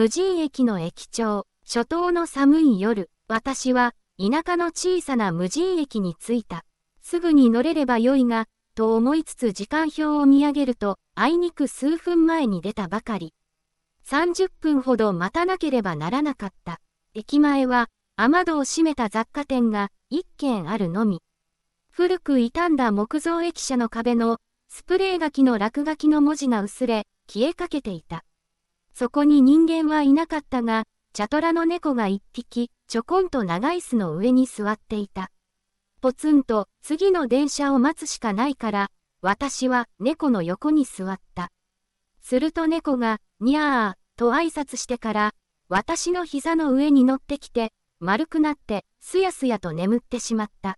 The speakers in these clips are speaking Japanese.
無人駅の駅長、初冬の寒い夜、私は田舎の小さな無人駅に着いた。すぐに乗れればよいが、と思いつつ時間表を見上げると、あいにく数分前に出たばかり。30分ほど待たなければならなかった。駅前は、雨戸を閉めた雑貨店が1軒あるのみ。古く傷んだ木造駅舎の壁のスプレー書きの落書きの文字が薄れ、消えかけていた。そこに人間はいなかったが、茶トラの猫が一匹、ちょこんと長椅子の上に座っていた。ポツンと次の電車を待つしかないから、私は猫の横に座った。すると猫が、にゃー、と挨拶してから、私の膝の上に乗ってきて、丸くなって、すやすやと眠ってしまった。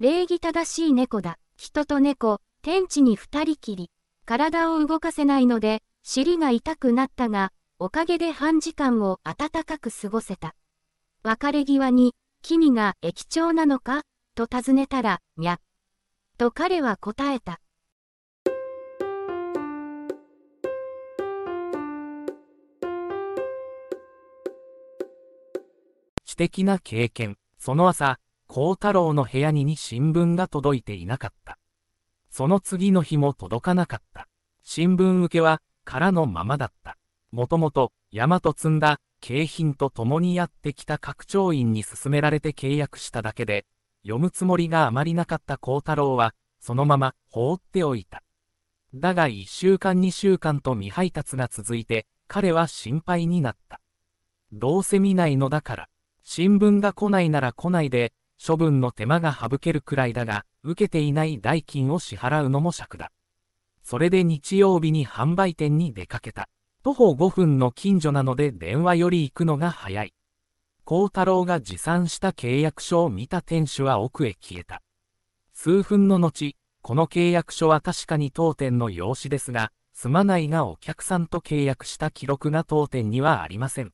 礼儀正しい猫だ。人と猫、天地に二人きり。体を動かせないので、尻が痛くなったが、おかげで半時間を暖かく過ごせた。別れ際に、君が駅長なのか？と尋ねたら、にゃ。と彼は答えた。知的な経験。その朝、孝太郎の部屋にに新聞が届いていなかった。その次の日も届かなかった。新聞受けは、空のままだった。もともと、山と積んだ、景品と共にやってきた拡張員に勧められて契約しただけで、読むつもりがあまりなかった孝太郎は、そのまま放っておいた。だが一週間二週間と未配達が続いて、彼は心配になった。どうせ見ないのだから、新聞が来ないなら来ないで、処分の手間が省けるくらいだが、受けていない代金を支払うのも尺だ。それで日曜日に販売店に出かけた。徒歩5分の近所なので電話より行くのが早い。孝太郎が持参した契約書を見た店主は奥へ消えた。数分の後、この契約書は確かに当店の用紙ですが、すまないがお客さんと契約した記録が当店にはありません。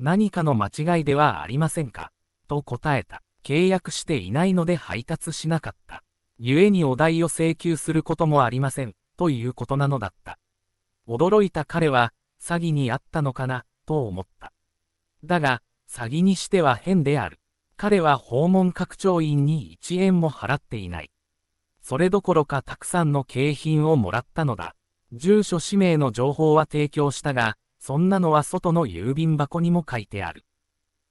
何かの間違いではありませんか？と答えた。契約していないので配達しなかった。故にお代を請求することもありません。ということなのだった。驚いた彼は、詐欺にあったのかな、と思った。だが、詐欺にしては変である。彼は訪問拡張員に1円も払っていない。それどころかたくさんの景品をもらったのだ。住所氏名の情報は提供したが、そんなのは外の郵便箱にも書いてある。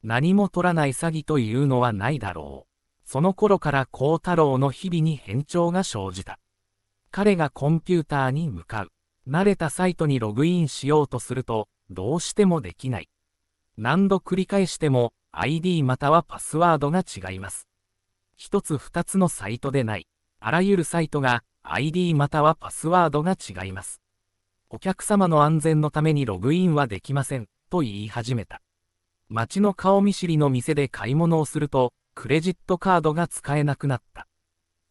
何も取らない詐欺というのはないだろう。その頃から孝太郎の日々に変調が生じた。彼がコンピューターに向かう。慣れたサイトにログインしようとすると、どうしてもできない。何度繰り返しても、ID またはパスワードが違います。一つ二つのサイトでない。あらゆるサイトが ID またはパスワードが違います。お客様の安全のためにログインはできません、と言い始めた。街の顔見知りの店で買い物をすると、クレジットカードが使えなくなった。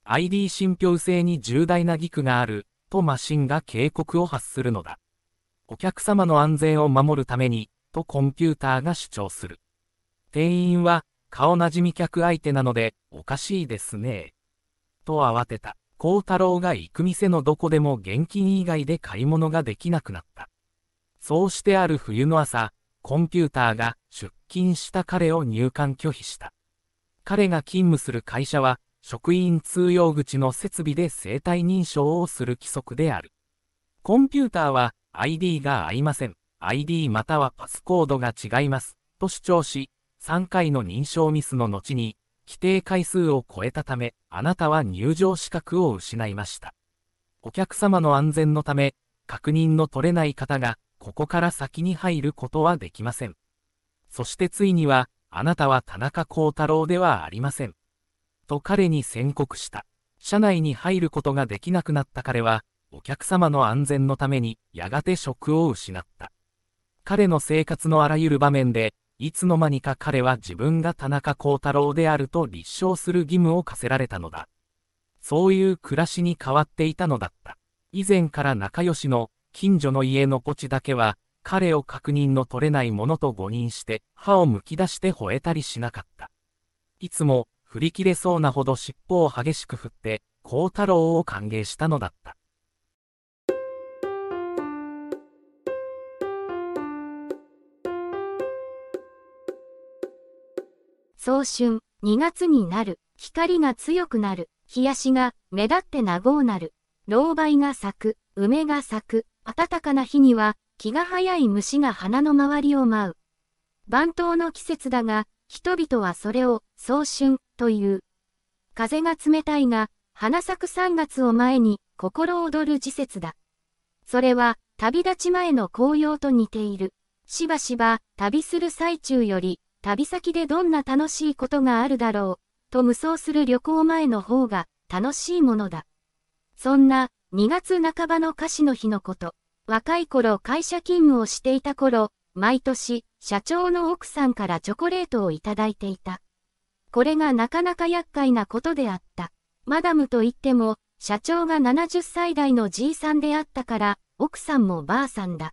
ID 信憑性に重大な義句がある、とマシンが警告を発するのだ。お客様の安全を守るために、とコンピューターが主張する。店員は、顔なじみ客相手なので、おかしいですね。と慌てた。孝太郎が行く店のどこでも現金以外で買い物ができなくなった。そうしてある冬の朝、コンピューターが出勤した彼を入館拒否した。彼が勤務する会社は、職員通用口の設備で生体認証をする規則である。コンピューターは ID が合いません。ID またはパスコードが違います。と主張し、3回の認証ミスの後に、規定回数を超えたため、あなたは入場資格を失いました。お客様の安全のため、確認の取れない方がここから先に入ることはできません。そしてついには、あなたは田中幸太郎ではありません。と彼に宣告した。車内に入ることができなくなった彼は、お客様の安全のためにやがて職を失った。彼の生活のあらゆる場面で、いつの間にか彼は自分が田中幸太郎であると立証する義務を課せられたのだ。そういう暮らしに変わっていたのだった。以前から仲良しの近所の家のポチだけは、彼を確認の取れないものと誤認して、歯をむき出して吠えたりしなかった。いつも、振り切れそうなほど尻尾を激しく振って、孝太郎を歓迎したのだった。早春、2月になる、光が強くなる、日足が目立ってなごうなる、老梅が咲く、梅が咲く、暖かな日には気が早い虫が花の周りを舞う。番頭の季節だが、人々はそれを早春、という。風が冷たいが、花咲く3月を前に心躍る時節だ。それは旅立ち前の紅葉と似ている。しばしば旅する最中より旅先でどんな楽しいことがあるだろうと無双する旅行前の方が楽しいものだ。そんな2月半ばの歌詞の日のこと。若い頃会社勤務をしていた頃、毎年社長の奥さんからチョコレートをいただいていた。これがなかなか厄介なことであった。マダムと言っても、社長が70歳代のじいさんであったから、奥さんもばあさんだ。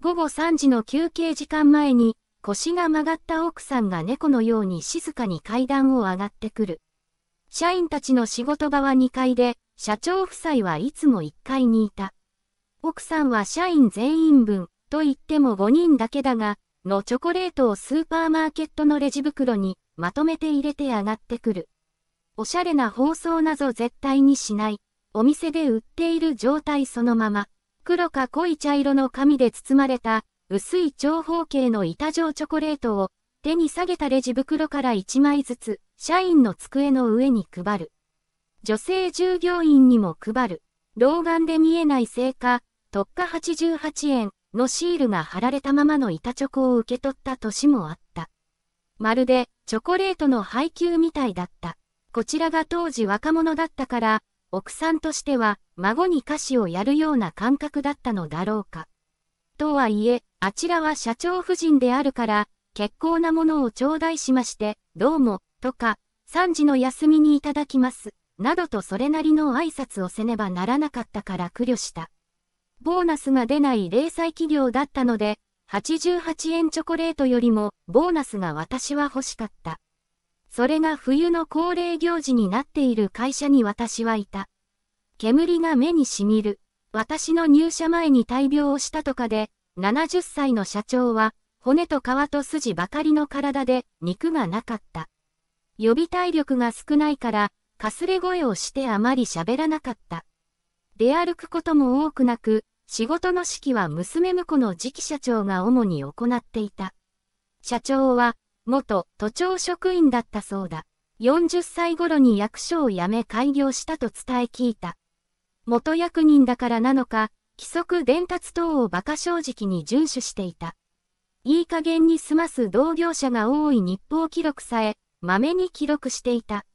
午後3時の休憩時間前に、腰が曲がった奥さんが猫のように静かに階段を上がってくる。社員たちの仕事場は2階で、社長夫妻はいつも1階にいた。奥さんは社員全員分、と言っても5人だけだが、のチョコレートをスーパーマーケットのレジ袋にまとめて入れて上がってくる。おしゃれな包装なぞ絶対にしない。お店で売っている状態そのまま。黒か濃い茶色の紙で包まれた薄い長方形の板状チョコレートを手に下げたレジ袋から1枚ずつ社員の机の上に配る。女性従業員にも配る。老眼で見えないせいか、特価88円のシールが貼られたままの板チョコを受け取った年もあった。まるでチョコレートの配給みたいだった。こちらが当時若者だったから、奥さんとしては孫に歌詞をやるような感覚だったのだろうか。とはいえ、あちらは社長夫人であるから、結構なものを頂戴しまして、どうも、とか、3時の休みにいただきます。などとそれなりの挨拶をせねばならなかったから苦慮した。ボーナスが出ない零細企業だったので、88円チョコレートよりもボーナスが私は欲しかった。それが冬の恒例行事になっている会社に私はいた。煙が目にしみる。私の入社前に大病をしたとかで、70歳の社長は、骨と皮と筋ばかりの体で肉がなかった。予備体力が少ないから、かすれ声をしてあまり喋らなかった。出歩くことも多くなく、仕事の指揮は娘婿の次期社長が主に行っていた。社長は、元都庁職員だったそうだ。40歳頃に役所を辞め開業したと伝え聞いた。元役人だからなのか、規則伝達等を馬鹿正直に遵守していた。いい加減に済ます同業者が多い日報記録さえ、まめに記録していた。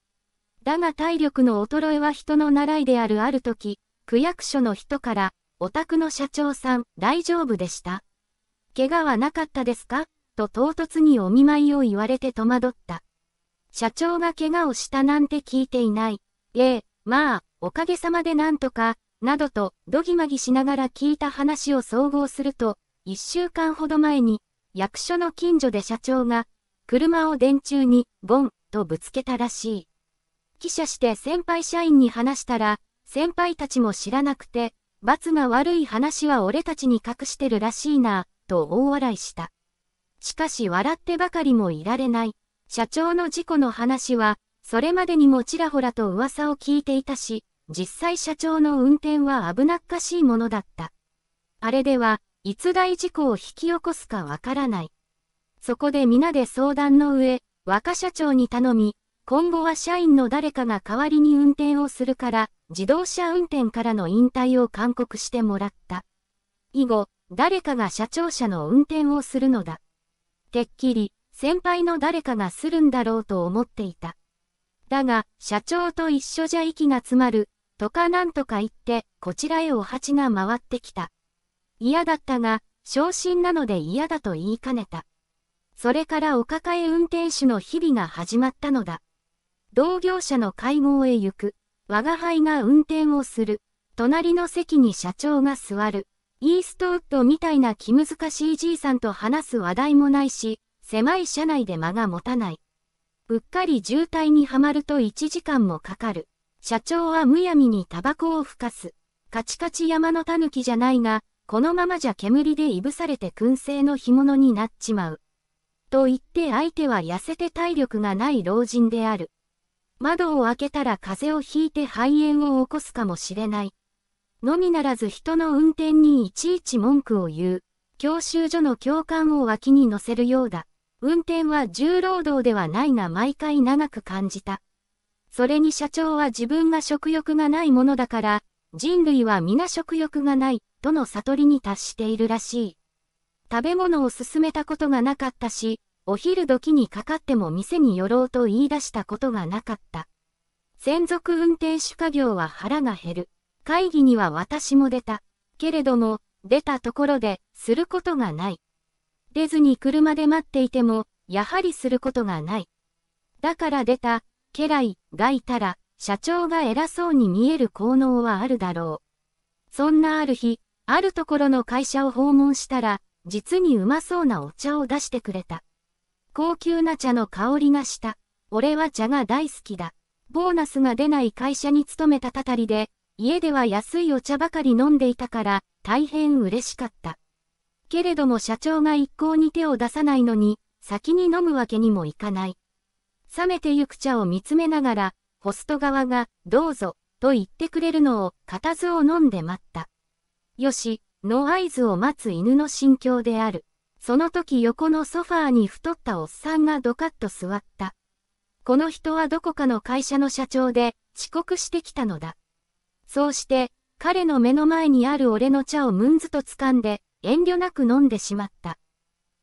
だが体力の衰えは人の習いであるある時、区役所の人から、お宅の社長さん、大丈夫でした？怪我はなかったですか？と唐突にお見舞いを言われて戸惑った。社長が怪我をしたなんて聞いていない。ええ、まあ、おかげさまでなんとか、などと、どぎまぎしながら聞いた話を総合すると、一週間ほど前に、役所の近所で社長が、車を電柱に、ボン、とぶつけたらしい。記者して先輩社員に話したら、先輩たちも知らなくて、罰が悪い話は俺たちに隠してるらしいな、と大笑いした。しかし笑ってばかりもいられない。社長の事故の話は、それまでにもちらほらと噂を聞いていたし、実際社長の運転は危なっかしいものだった。あれでは、いつ大事故を引き起こすかわからない。そこで皆で相談の上、若社長に頼み、今後は社員の誰かが代わりに運転をするから、自動車運転からの引退を勧告してもらった。以後、誰かが社長車の運転をするのだ。てっきり、先輩の誰かがするんだろうと思っていた。だが、社長と一緒じゃ息が詰まる、とかなんとか言って、こちらへお鉢が回ってきた。嫌だったが、昇進なので嫌だと言いかねた。それからお抱え運転手の日々が始まったのだ。同業者の会合へ行く。我が輩が運転をする。隣の席に社長が座る。イーストウッドみたいな気難しいじいさんと話す話題もないし、狭い車内で間が持たない。うっかり渋滞にはまると1時間もかかる。社長はむやみにタバコを吹かす。カチカチ山の狸じゃないが、このままじゃ煙でいぶされて燻製の干物になっちまう。と言って相手は痩せて体力がない老人である。窓を開けたら風邪をひいて肺炎を起こすかもしれない。のみならず人の運転にいちいち文句を言う。教習所の教官を脇に乗せるようだ。運転は重労働ではないが毎回長く感じた。それに社長は自分が食欲がないものだから、人類は皆食欲がない、との悟りに達しているらしい。食べ物を勧めたことがなかったし、お昼時にかかっても店に寄ろうと言い出したことがなかった。専属運転手家業は腹が減る。会議には私も出た。けれども、出たところで、することがない。出ずに車で待っていても、やはりすることがない。だから出た、家来がいたら、社長が偉そうに見える効能はあるだろう。そんなある日、あるところの会社を訪問したら、実にうまそうなお茶を出してくれた。高級な茶の香りがした。俺は茶が大好きだ。ボーナスが出ない会社に勤めたたたりで、家では安いお茶ばかり飲んでいたから、大変嬉しかった。けれども社長が一向に手を出さないのに、先に飲むわけにもいかない。冷めてゆく茶を見つめながら、ホスト側が、どうぞ、と言ってくれるのを、固唾を飲んで待った。よし、の合図を待つ犬の心境である。その時横のソファーに太ったおっさんがドカッと座った。この人はどこかの会社の社長で、遅刻してきたのだ。そうして、彼の目の前にある俺の茶をムンズと掴んで、遠慮なく飲んでしまった。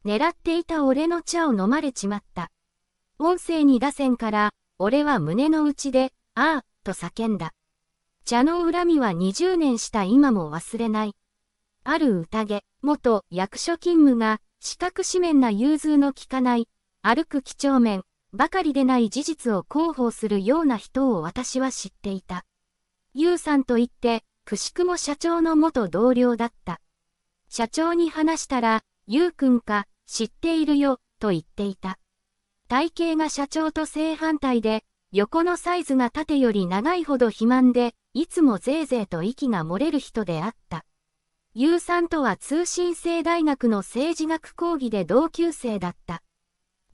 狙っていた俺の茶を飲まれちまった。音声に出せんから、俺は胸の内で、ああ、と叫んだ。茶の恨みは20年した今も忘れない。ある宴、元役所勤務が、四角四面な融通の利かない、歩く几帳面、ばかりでない事実を広報するような人を私は知っていた。ゆうさんと言って、くしくも社長の元同僚だった。社長に話したら、ゆうくんか、知っているよ、と言っていた。体型が社長と正反対で、横のサイズが縦より長いほど肥満で、いつもぜいぜいと息が漏れる人であった。U さんとは通信制大学の政治学講義で同級生だった。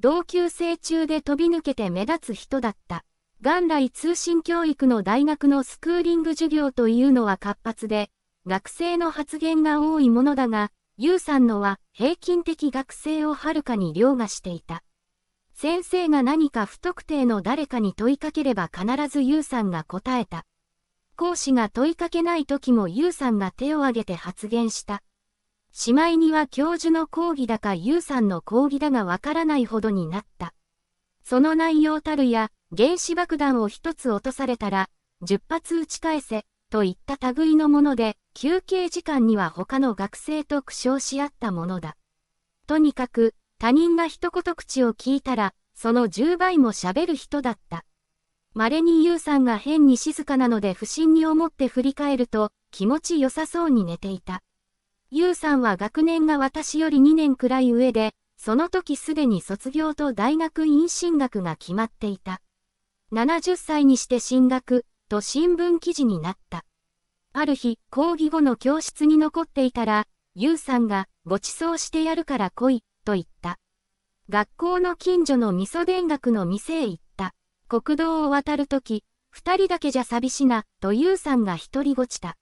同級生中で飛び抜けて目立つ人だった。元来通信教育の大学のスクーリング授業というのは活発で、学生の発言が多いものだが、U さんのは平均的学生をはるかに凌駕していた。先生が何か不特定の誰かに問いかければ必ず U さんが答えた。講師が問いかけない時も U さんが手を挙げて発言した。しまいには教授の講義だか U さんの講義だがわからないほどになった。その内容たるや、原子爆弾を一つ落とされたら、10発撃ち返せ、といった類のもので、休憩時間には他の学生と苦笑し合ったものだ。とにかく、他人が一言口を聞いたら、その10倍も喋る人だった。稀にユウさんが変に静かなので不審に思って振り返ると、気持ち良さそうに寝ていた。ユウさんは学年が私より2年くらい上で、その時すでに卒業と大学院進学が決まっていた。70歳にして進学、と新聞記事になった。ある日、講義後の教室に残っていたら、ユウさんが、ご馳走してやるから来い、と言った。学校の近所の味噌田楽の店へ行った。国道を渡るとき、二人だけじゃ寂しな、とゆうさんが一人ごちた。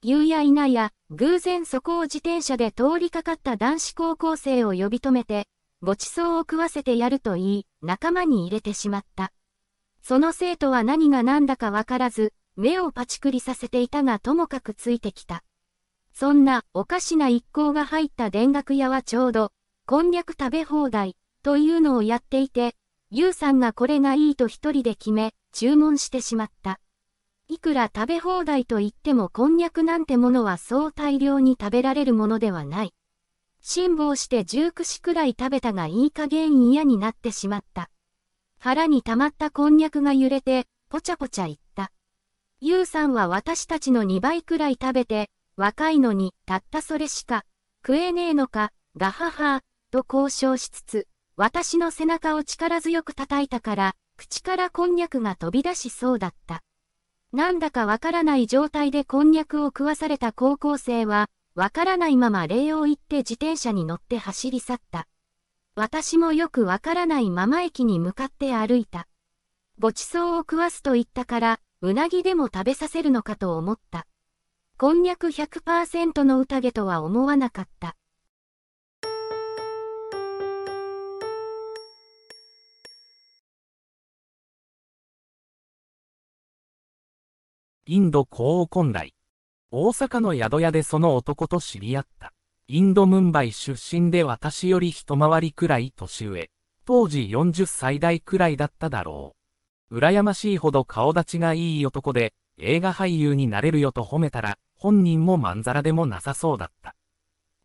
夕やいなや、偶然そこを自転車で通りかかった男子高校生を呼び止めて、ご馳走を食わせてやると言い、仲間に入れてしまった。その生徒は何が何だかわからず、目をパチクリさせていたがともかくついてきた。そんなおかしな一行が入った田楽屋はちょうど、こんにゃく食べ放題というのをやっていて、ゆうさんがこれがいいと一人で決め、注文してしまった。いくら食べ放題と言ってもこんにゃくなんてものはそう大量に食べられるものではない。辛抱して十串くらい食べたがいい加減嫌になってしまった。腹に溜まったこんにゃくが揺れて、ぽちゃぽちゃ言った。ゆうさんは私たちの2倍くらい食べて、若いのにたったそれしか食えねえのか、ガハハと交渉しつつ、私の背中を力強く叩いたから、口からこんにゃくが飛び出しそうだった。なんだかわからない状態でこんにゃくを食わされた高校生は、わからないまま礼を言って自転車に乗って走り去った。私もよくわからないまま駅に向かって歩いた。ごちそうを食わすと言ったから、うなぎでも食べさせるのかと思った。こんにゃく100%の宴とは思わなかった。インド高王根来。大阪の宿屋でその男と知り合った。インドムンバイ出身で私より一回りくらい年上。当時40歳代くらいだっただろう。羨ましいほど顔立ちがいい男で、映画俳優になれるよと褒めたら、本人もまんざらでもなさそうだった。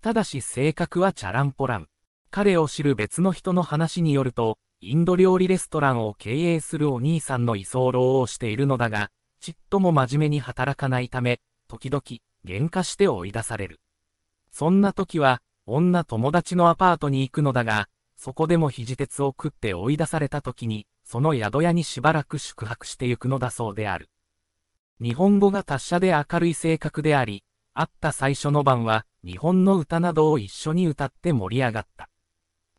ただし性格はチャランポラン。彼を知る別の人の話によると、インド料理レストランを経営するお兄さんの居候をしているのだが、ちっとも真面目に働かないため、時々、喧嘩して追い出される。そんな時は、女友達のアパートに行くのだが、そこでも肘鉄を食って追い出された時に、その宿屋にしばらく宿泊してゆくのだそうである。日本語が達者で明るい性格であり、会った最初の晩は、日本の歌などを一緒に歌って盛り上がった。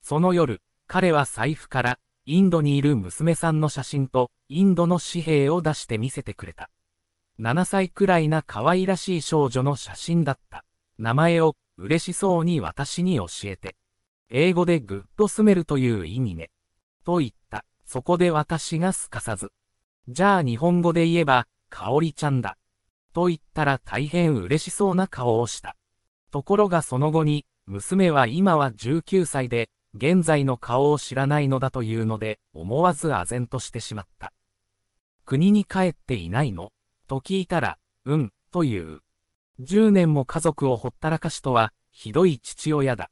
その夜、彼は財布から、インドにいる娘さんの写真とインドの紙幣を出して見せてくれた。7歳くらいな可愛らしい少女の写真だった。名前を嬉しそうに私に教えて。英語でグッドスメルという意味ね。と言った。そこで私がすかさず。じゃあ日本語で言えば、かおりちゃんだ。と言ったら大変嬉しそうな顔をした。ところがその後に、娘は今は19歳で、現在の顔を知らないのだというので、思わず唖然としてしまった。国に帰っていないの？と聞いたら、うん、という。10年も家族をほったらかしとは、ひどい父親だ。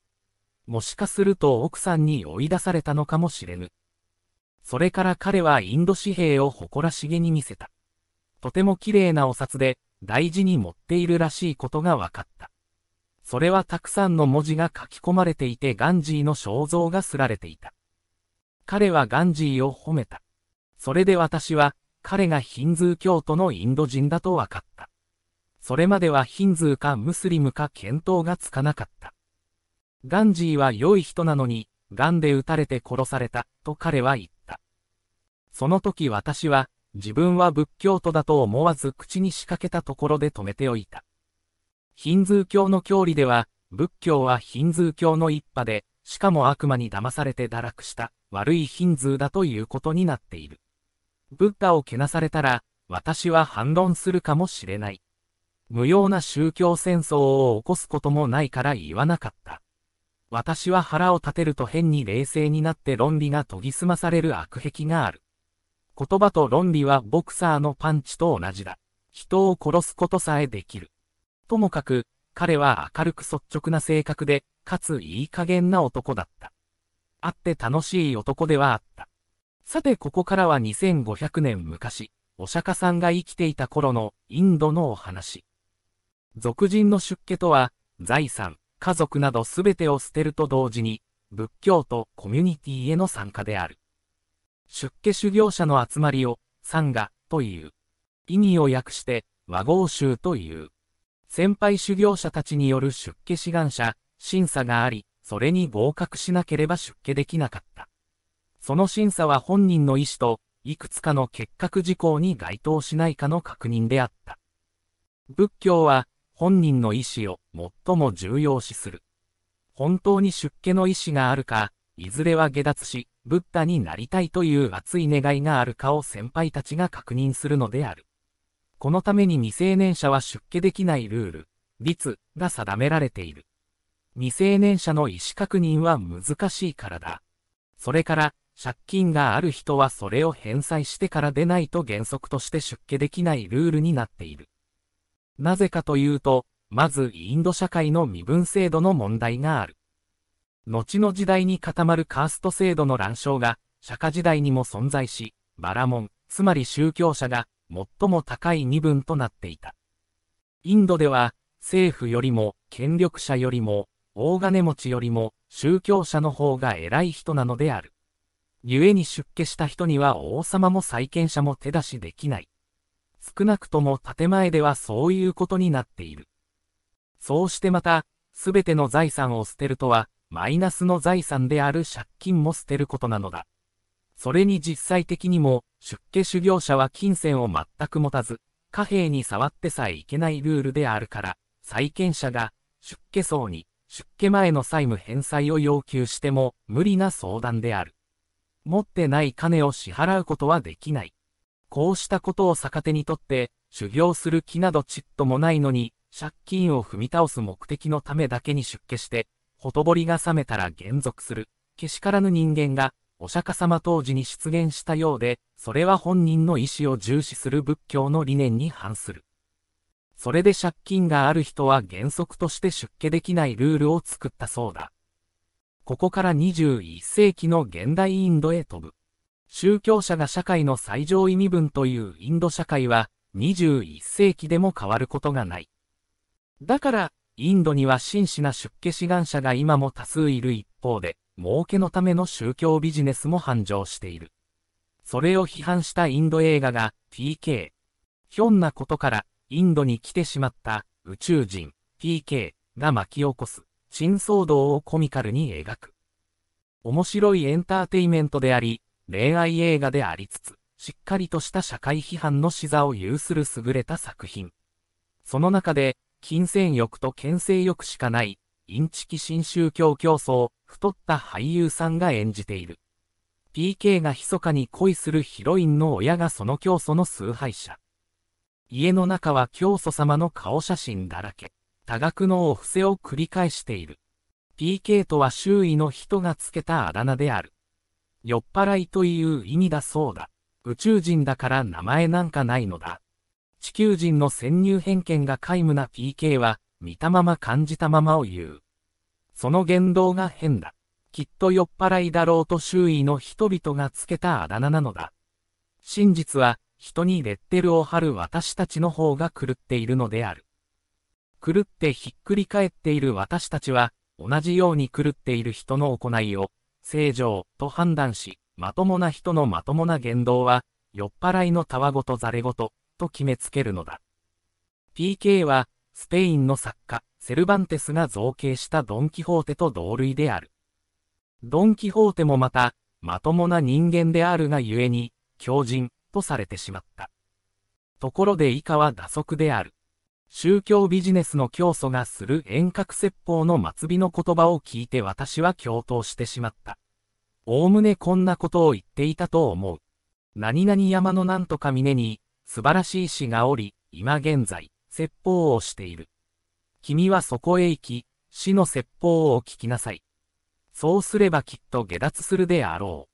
もしかすると奥さんに追い出されたのかもしれぬ。それから彼はインド紙幣を誇らしげに見せた。とても綺麗なお札で、大事に持っているらしいことが分かった。それはたくさんの文字が書き込まれていてガンジーの肖像がすられていた。彼はガンジーを褒めた。それで私は、彼がヒンズー教徒のインド人だと分かった。それまではヒンズーかムスリムか見当がつかなかった。ガンジーは良い人なのに、ガンで撃たれて殺された、と彼は言った。その時私は、自分は仏教徒だと思わず口にしかけたところで止めておいた。ヒンズー教の教理では、仏教はヒンズー教の一派で、しかも悪魔に騙されて堕落した悪いヒンズーだということになっている。ブッダをけなされたら、私は反論するかもしれない。無用な宗教戦争を起こすこともないから言わなかった。私は腹を立てると変に冷静になって論理が研ぎ澄まされる悪癖がある。言葉と論理はボクサーのパンチと同じだ。人を殺すことさえできる。ともかく、彼は明るく率直な性格で、かついい加減な男だった。会って楽しい男ではあった。さてここからは2500年昔、お釈迦さんが生きていた頃のインドのお話。俗人の出家とは、財産、家族などすべてを捨てると同時に、仏教とコミュニティへの参加である。出家修行者の集まりを、サンガという。意味を訳して、和合宗という。先輩修行者たちによる出家志願者、審査があり、それに合格しなければ出家できなかった。その審査は本人の意思と、いくつかの結核事項に該当しないかの確認であった。仏教は、本人の意思を最も重要視する。本当に出家の意思があるか、いずれは下脱し、ブッダになりたいという熱い願いがあるかを先輩たちが確認するのである。このために未成年者は出家できないルール、律が定められている。未成年者の意思確認は難しいからだ。それから、借金がある人はそれを返済してからでないと原則として出家できないルールになっている。なぜかというと、まずインド社会の身分制度の問題がある。後の時代に固まるカースト制度の乱象が、釈迦時代にも存在し、バラモン、つまり宗教者が最も高い身分となっていた。インドでは、政府よりも、権力者よりも、大金持ちよりも、宗教者の方が偉い人なのである。故に出家した人には王様も債権者も手出しできない。少なくとも建前ではそういうことになっている。そうしてまた、すべての財産を捨てるとは、マイナスの財産である借金も捨てることなのだ。それに実際的にも、出家修行者は金銭を全く持たず、貨幣に触ってさえいけないルールであるから、債権者が出家層に出家前の債務返済を要求しても無理な相談である。持ってない金を支払うことはできない。こうしたことを逆手にとって、修行する気などちっともないのに、借金を踏み倒す目的のためだけに出家して、ほとぼりが冷めたら減俗する、けしからぬ人間が、お釈迦様当時に出現したようで、それは本人の意志を重視する仏教の理念に反する。それで借金がある人は原則として出家できないルールを作ったそうだ。ここから21世紀の現代インドへ飛ぶ。宗教者が社会の最上位身分というインド社会は21世紀でも変わることがない。だから、インドには真摯な出家志願者が今も多数いる一方で、儲けのための宗教ビジネスも繁盛している。それを批判したインド映画が PK。ひょんなことからインドに来てしまった宇宙人 PK が巻き起こす新騒動をコミカルに描く。面白いエンターテイメントであり、恋愛映画でありつつ、しっかりとした社会批判の視座を有する優れた作品。その中で、金銭欲と牽制欲しかない、インチキ新宗教競争、太った俳優さんが演じている。PK が密かに恋するヒロインの親がその教祖の崇拝者。家の中は教祖様の顔写真だらけ。多額のお布施を繰り返している。PK とは周囲の人がつけたあだ名である。酔っ払いという意味だそうだ。宇宙人だから名前なんかないのだ。地球人の潜入偏見が皆無な PK は、見たまま感じたままを言う。その言動が変だ。きっと酔っ払いだろうと周囲の人々がつけたあだ名なのだ。真実は、人にレッテルを貼る私たちの方が狂っているのである。狂ってひっくり返っている私たちは、同じように狂っている人の行いを、正常と判断し、まともな人のまともな言動は、酔っ払いのたわごとざれごと、と決めつけるのだ。PK は、スペインの作家、セルバンテスが造形したドン・キホーテと同類である。ドン・キホーテもまた、まともな人間であるがゆえに、強人、とされてしまった。ところで以下は打足である。宗教ビジネスの教祖がする遠隔説法の末尾の言葉を聞いて私は共闘してしまった。おおむねこんなことを言っていたと思う。何々山のなんとか峰に、素晴らしい死がおり、今現在、説法をしている。君はそこへ行き、死の説法を聞きなさい。そうすればきっと下脱するであろ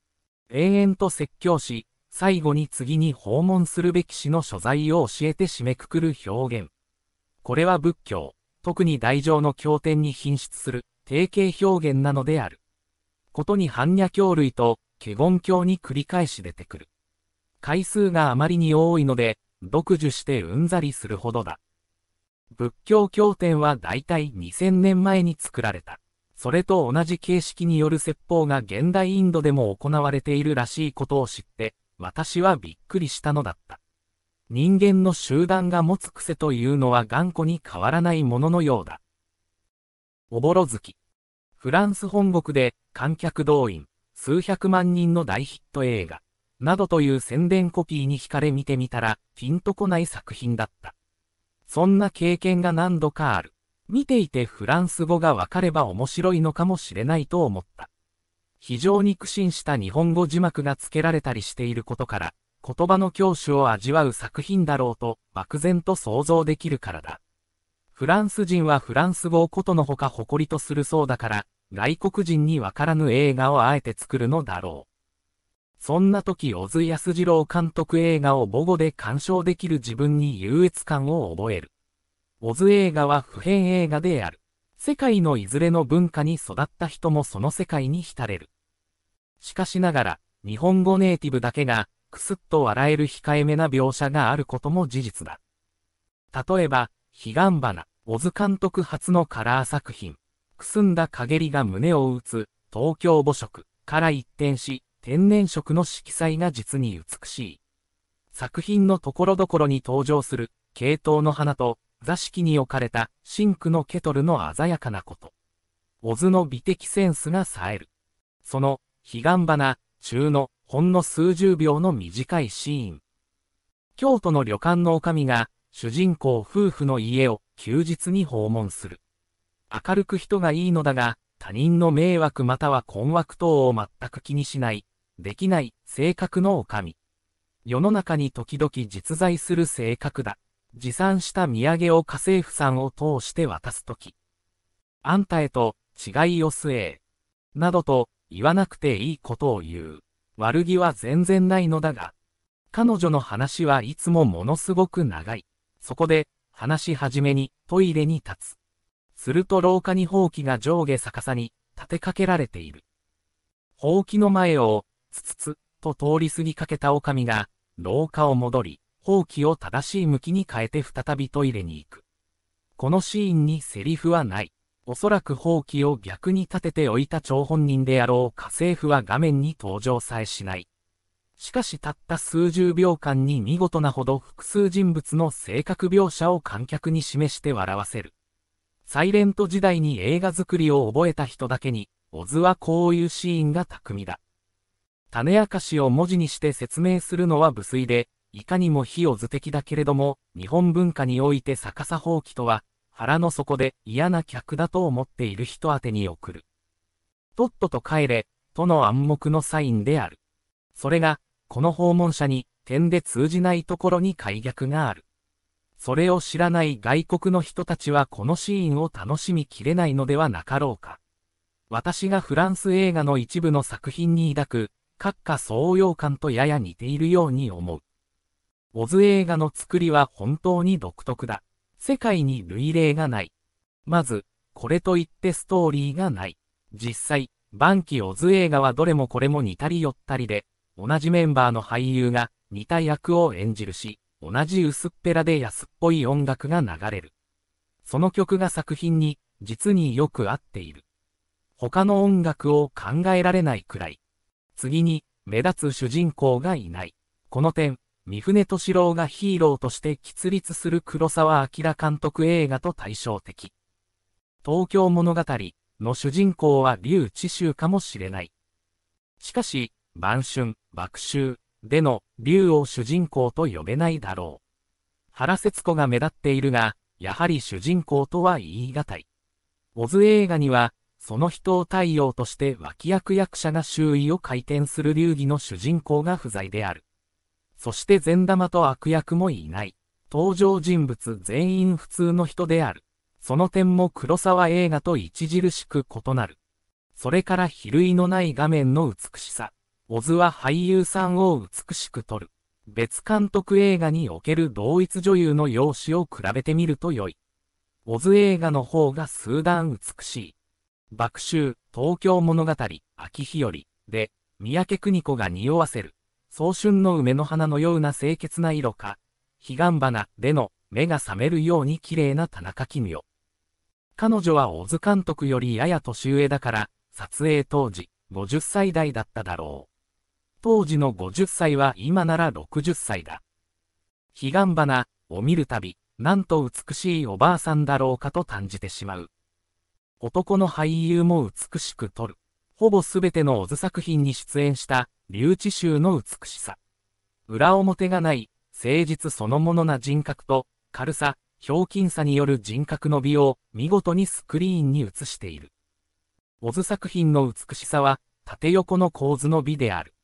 う。延々と説教し、最後に次に訪問するべき死の所在を教えて締めくくる表現。これは仏教、特に大乗の経典に品質する定型表現なのである。ことに般若経類と華厳経に繰り返し出てくる。回数があまりに多いので、読受してうんざりするほどだ。仏教経典はだいたい2000年前に作られた。それと同じ形式による説法が現代インドでも行われているらしいことを知って、私はびっくりしたのだった。人間の集団が持つ癖というのは頑固に変わらないもののようだ。おぼろ月。フランス本国で観客動員数百万人の大ヒット映画。などという宣伝コピーに惹かれ見てみたら、ピンとこない作品だった。そんな経験が何度かある。見ていてフランス語がわかれば面白いのかもしれないと思った。非常に苦心した日本語字幕が付けられたりしていることから、言葉の教師を味わう作品だろうと漠然と想像できるからだ。フランス人はフランス語をことのほか誇りとするそうだから、外国人にわからぬ映画をあえて作るのだろう。そんな時小津安二郎監督映画を母語で鑑賞できる自分に優越感を覚える。小津映画は普遍映画である。世界のいずれの文化に育った人もその世界に浸れる。しかしながら、日本語ネイティブだけが、くすっと笑える控えめな描写があることも事実だ。例えば、彼岸花、小津監督初のカラー作品、くすんだ陰りが胸を打つ、東京母色から一転し、天然色の色彩が実に美しい。作品のところどころに登場する、系統の花と、座敷に置かれた、シンクのケトルの鮮やかなこと。小津の美的センスが冴える。その、彼岸花、中の、ほんの数十秒の短いシーン。京都の旅館の女将が、主人公夫婦の家を休日に訪問する。明るく人がいいのだが、他人の迷惑または困惑等を全く気にしない、できない性格の女将。世の中に時々実在する性格だ。持参した土産を家政婦さんを通して渡すとき。あんたへと違いを据え。などと言わなくていいことを言う。悪気は全然ないのだが。彼女の話はいつもものすごく長い。そこで、話し始めにトイレに立つ。すると廊下にほうきが上下逆さに立てかけられている。ほうきの前を、つつつ、と通り過ぎかけた女将が、廊下を戻り、ほうきを正しい向きに変えて再びトイレに行く。このシーンにセリフはない。おそらくほうきを逆に立てておいた張本人であろう家政婦は画面に登場さえしない。しかしたった数十秒間に見事なほど複数人物の性格描写を観客に示して笑わせる。サイレント時代に映画作りを覚えた人だけに、オズはこういうシーンが巧みだ。種明かしを文字にして説明するのは無粋で、いかにも非オズ的だけれども、日本文化において逆さ放棄とは、腹の底で嫌な客だと思っている人宛てに送る。とっとと帰れ、との暗黙のサインである。それが、この訪問者に、点で通じないところに解逆がある。それを知らない外国の人たちはこのシーンを楽しみきれないのではなかろうか。私がフランス映画の一部の作品に抱く、閣下総用感とやや似ているように思う。オズ映画の作りは本当に独特だ。世界に類例がない。まず、これといってストーリーがない。実際、晩期オズ映画はどれもこれも似たり寄ったりで、同じメンバーの俳優が似た役を演じるし、同じ薄っぺらで安っぽい音楽が流れる。その曲が作品に実によく合っている。他の音楽を考えられないくらい。次に、目立つ主人公がいない。この点、三船敏郎がヒーローとして喫立する黒沢明監督映画と対照的。東京物語の主人公は竜智秀かもしれない。しかし、晩春、爆秋、での、竜を主人公と呼べないだろう。原節子が目立っているが、やはり主人公とは言い難い。オズ映画には、その人を太陽として脇役役者が周囲を回転する流儀の主人公が不在である。そして善玉と悪役もいない。登場人物全員普通の人である。その点も黒沢映画と著しく異なる。それから比類のない画面の美しさ。オズは俳優さんを美しく撮る。別監督映画における同一女優の容姿を比べてみると良い。オズ映画の方が数段美しい。爆秋、東京物語、秋日和で、三宅邦子が匂わせる。早春の梅の花のような清潔な色か、彼岸花での目が覚めるように綺麗な田中君よ。彼女はオズ監督よりやや年上だから、撮影当時、50歳代だっただろう。当時の50歳は今なら60歳だ。彼岸花を見るたび、なんと美しいおばあさんだろうかと感じてしまう。男の俳優も美しく撮る。ほぼすべてのオズ作品に出演した留置衆の美しさ。裏表がない誠実そのものな人格と軽さ、ひょうきんさによる人格の美を見事にスクリーンに映している。オズ作品の美しさは縦横の構図の美である。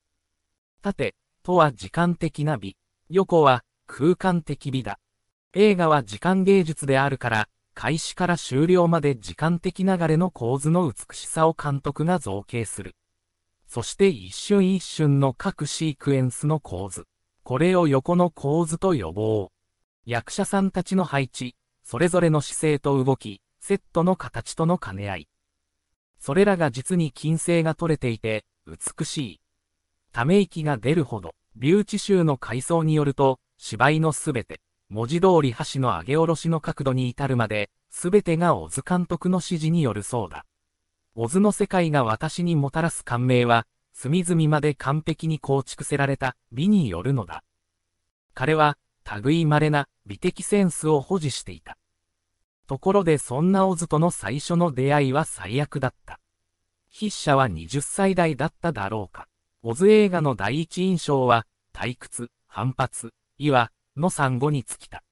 縦とは時間的な美、横は空間的美だ。映画は時間芸術であるから、開始から終了まで時間的流れの構図の美しさを監督が造形する。そして一瞬一瞬の各シークエンスの構図。これを横の構図と呼ぼう。役者さんたちの配置、それぞれの姿勢と動き、セットの形との兼ね合い。それらが実に金星が取れていて、美しい。ため息が出るほど、留置集の階層によると、芝居のすべて、文字通り箸の上げ下ろしの角度に至るまで、すべてが小津監督の指示によるそうだ。小津の世界が私にもたらす感銘は、隅々まで完璧に構築せられた美によるのだ。彼は、類稀な美的センスを保持していた。ところでそんなオズとの最初の出会いは最悪だった。筆者は20歳代だっただろうか。オズ映画の第一印象は、退屈、反発、岩の産後に尽きた。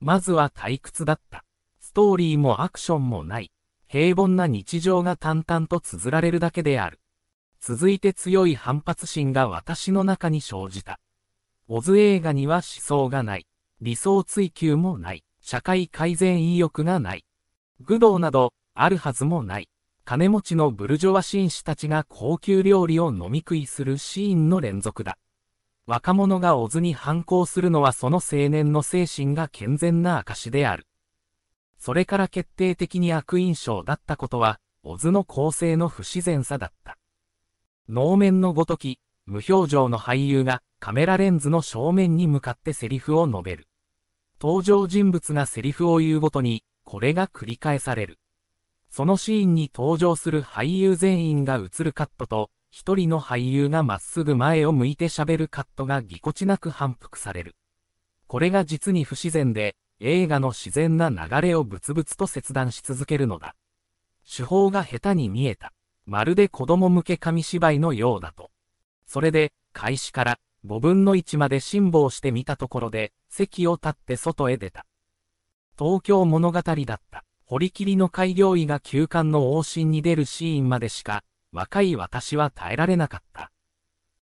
まずは退屈だった。ストーリーもアクションもない。平凡な日常が淡々と綴られるだけである。続いて強い反発心が私の中に生じた。オズ映画には思想がない。理想追求もない。社会改善意欲がない。愚道など、あるはずもない。金持ちのブルジョワ紳士たちが高級料理を飲み食いするシーンの連続だ。若者がオズに反抗するのはその青年の精神が健全な証である。それから決定的に悪印象だったことは、オズの構成の不自然さだった。能面のごとき、無表情の俳優がカメラレンズの正面に向かってセリフを述べる。登場人物がセリフを言うごとに、これが繰り返される。そのシーンに登場する俳優全員が映るカットと、一人の俳優がまっすぐ前を向いて喋るカットがぎこちなく反復される。これが実に不自然で、映画の自然な流れをブツブツと切断し続けるのだ。手法が下手に見えた。まるで子供向け紙芝居のようだと。それで、開始から5分の1まで辛抱してみたところで、席を立って外へ出た。東京物語だった。堀切の開業医が休館の往診に出るシーンまでしか、若い私は耐えられなかった。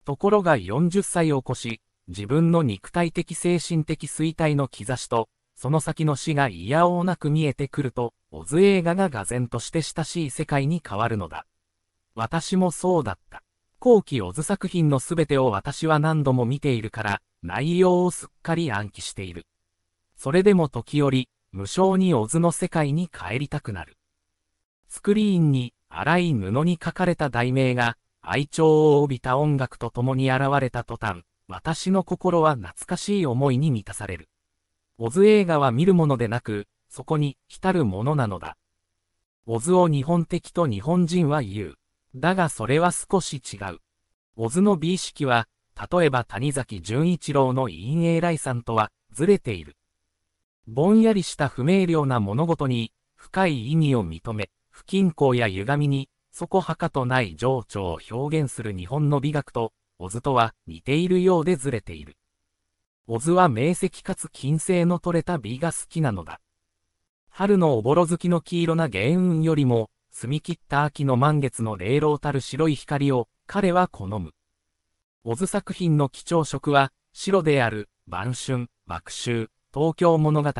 ところが40歳を越し、自分の肉体的精神的衰退の兆しと、その先の死が嫌おうなく見えてくると、オズ映画が俄然として親しい世界に変わるのだ。私もそうだった。後期オズ作品のすべてを私は何度も見ているから、内容をすっかり暗記している。それでも時折、無性にオズの世界に帰りたくなる。スクリーンに荒い布に書かれた題名が、愛情を帯びた音楽と共に現れた途端、私の心は懐かしい思いに満たされる。オズ映画は見るものでなく、そこに浸るものなのだ。オズを日本的と日本人は言う。だがそれは少し違う。オズの美意識は、例えば谷崎潤一郎の陰影来さんとは、ずれている。ぼんやりした不明瞭な物事に、深い意味を認め、不均衡や歪みに、そこはかとない情緒を表現する日本の美学と、オズとは似ているようでずれている。オズは明晰かつ金星の取れた美が好きなのだ。春のおぼろ月の黄色な原雲よりも、澄み切った秋の満月の霊老たる白い光を彼は好む。オズ作品の貴重色は白である晩春、爆秋、東京物語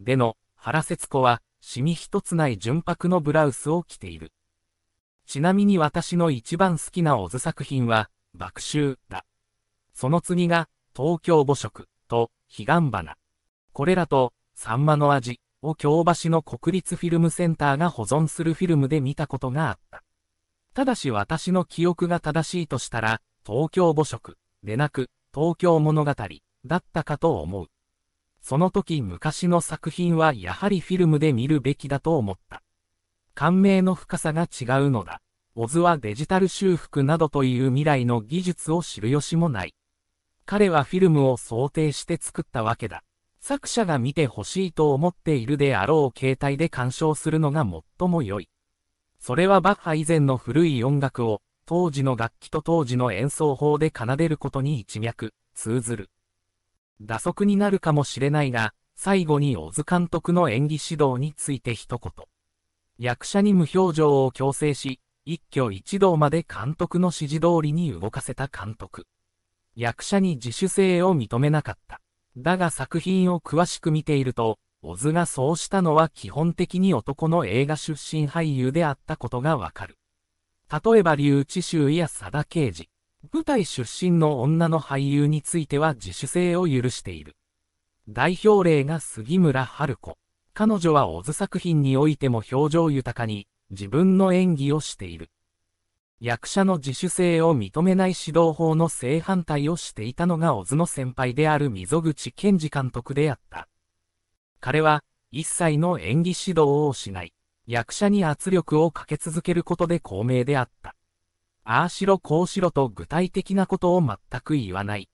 での原節子はシミ一つない純白のブラウスを着ている。ちなみに私の一番好きなオズ作品は爆秋だ。その次が東京母色と彼岸花。これらとサンマの味、を京橋の国立フィルムセンターが保存するフィルムで見たことがあった。ただし私の記憶が正しいとしたら、東京母色でなく、東京物語だったかと思う。その時昔の作品はやはりフィルムで見るべきだと思った。感銘の深さが違うのだ。オズはデジタル修復などという未来の技術を知る由もない。彼はフィルムを想定して作ったわけだ。作者が見てほしいと思っているであろう携帯で鑑賞するのが最も良い。それはバッハ以前の古い音楽を当時の楽器と当時の演奏法で奏でることに一脈通ずる。打足になるかもしれないが、最後に小津監督の演技指導について一言。役者に無表情を強制し、一挙一動まで監督の指示通りに動かせた監督。役者に自主性を認めなかった。だが作品を詳しく見ていると、オズがそうしたのは基本的に男の映画出身俳優であったことがわかる。例えば竜智秀や佐田啓二。舞台出身の女の俳優については自主性を許している。代表例が杉村春子。彼女はオズ作品においても表情豊かに自分の演技をしている。役者の自主性を認めない指導法の正反対をしていたのがオズの先輩である溝口健二監督であった。彼は一切の演技指導をしない。役者に圧力をかけ続けることで高名であった。ああしろこうしろと具体的なことを全く言わない。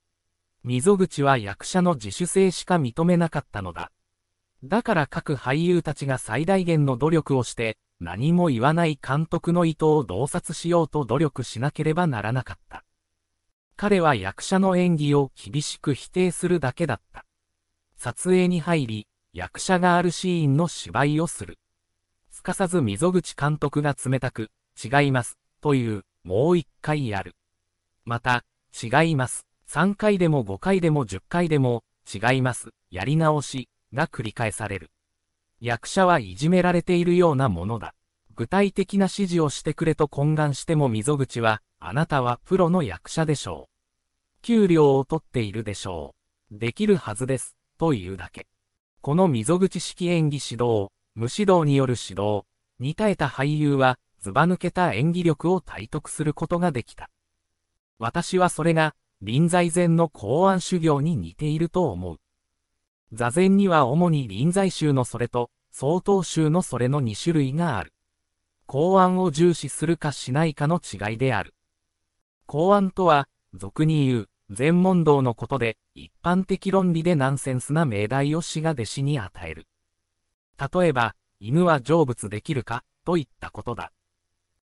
溝口は役者の自主性しか認めなかったのだ。だから各俳優たちが最大限の努力をして、何も言わない監督の意図を洞察しようと努力しなければならなかった。彼は役者の演技を厳しく否定するだけだった。撮影に入り、役者があるシーンの芝居をする。すかさず溝口監督が冷たく、違います、という、もう一回やる。また、違います、3回でも5回でも10回でも、違います、やり直し、が繰り返される。役者はいじめられているようなものだ。具体的な指示をしてくれと懇願しても溝口は、あなたはプロの役者でしょう。給料を取っているでしょう。できるはずです。というだけ。この溝口式演技指導、無指導による指導、に耐えた俳優は、ずば抜けた演技力を体得することができた。私はそれが、臨在禅の公安修行に似ていると思う。座禅には主に臨在宗のそれと、相当宗のそれの2種類がある。公安を重視するかしないかの違いである。公安とは、俗に言う、全問答のことで、一般的論理でナンセンスな命題を死が弟子に与える。例えば、犬は成仏できるかといったことだ。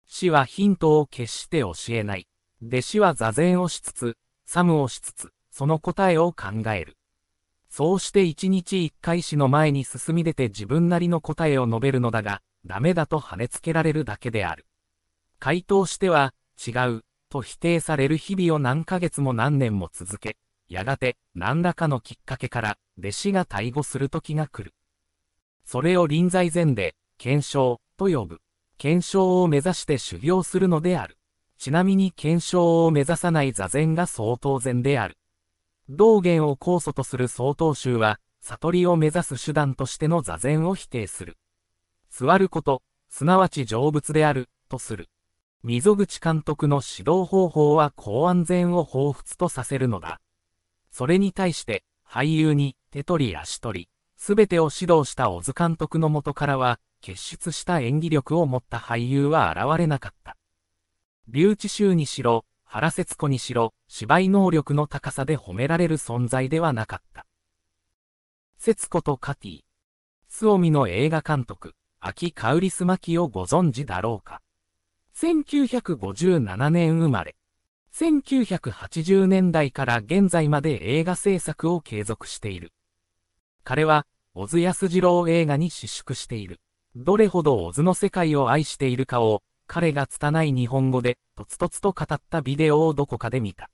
死はヒントを決して教えない。弟子は座禅をしつつ、サムをしつつ、その答えを考える。そうして一日一回死の前に進み出て自分なりの答えを述べるのだが、ダメだと跳ねつけられるだけである。回答しては、違う、と否定される日々を何ヶ月も何年も続け、やがて何らかのきっかけから弟子が退語する時が来る。それを臨在前で、検証と呼ぶ。検証を目指して修行するのである。ちなみに検証を目指さない座禅が相当禅である。道元を酵素とする曹洞宗は、悟りを目指す手段としての座禅を否定する。座ること、すなわち成仏である、とする。溝口監督の指導方法は公安全を彷彿とさせるのだ。それに対して、俳優に手取り足取り、すべてを指導した小津監督の元からは、結出した演技力を持った俳優は現れなかった。留置衆にしろ、原節子にしろ、芝居能力の高さで褒められる存在ではなかった。節子とカティ。スオミの映画監督、秋カウリスマキをご存知だろうか。1957年生まれ。1980年代から現在まで映画制作を継続している。彼は、小津安二郎映画に私縮している。どれほど小津の世界を愛しているかを、彼が拙い日本語で、とつとつと語ったビデオをどこかで見た。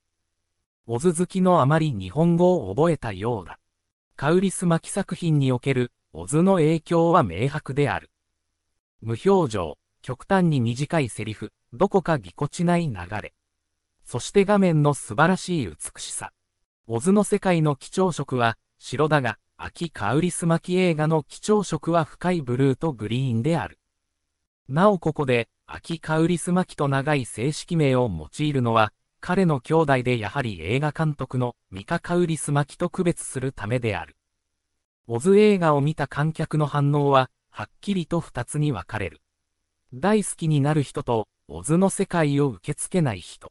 小津好きのあまり日本語を覚えたようだ。カウリス巻作品における、小津の影響は明白である。無表情、極端に短いセリフ、どこかぎこちない流れ。そして画面の素晴らしい美しさ。オズの世界の貴重色は、白だが、秋カウリス巻き映画の貴重色は深いブルーとグリーンである。なおここで、秋カウリス巻きと長い正式名を用いるのは、彼の兄弟でやはり映画監督のミカ・カウリス巻きと区別するためである。オズ映画を見た観客の反応は、はっきりと二つに分かれる。大好きになる人と、オズの世界を受け付けない人。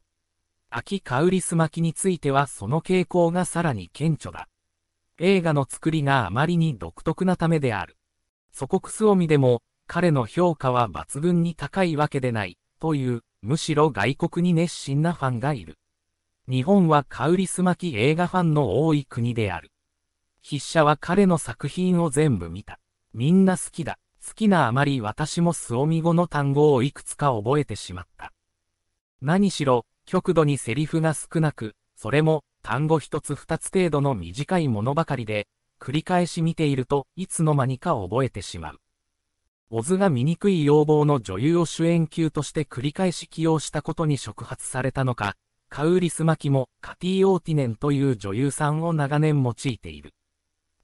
秋カウリス巻きについてはその傾向がさらに顕著だ。映画の作りがあまりに独特なためである。祖国スオミでも、彼の評価は抜群に高いわけでない、という、むしろ外国に熱心なファンがいる。日本はカウリス巻き映画ファンの多い国である。筆者は彼の作品を全部見た。みんな好きだ。好きなあまり私もスオミ語の単語をいくつか覚えてしまった。何しろ、極度にセリフが少なく、それも単語一つ二つ程度の短いものばかりで、繰り返し見ているといつの間にか覚えてしまう。オズが醜い要望の女優を主演級として繰り返し起用したことに触発されたのか、カウリスマキもカティ・オーティネンという女優さんを長年用いている。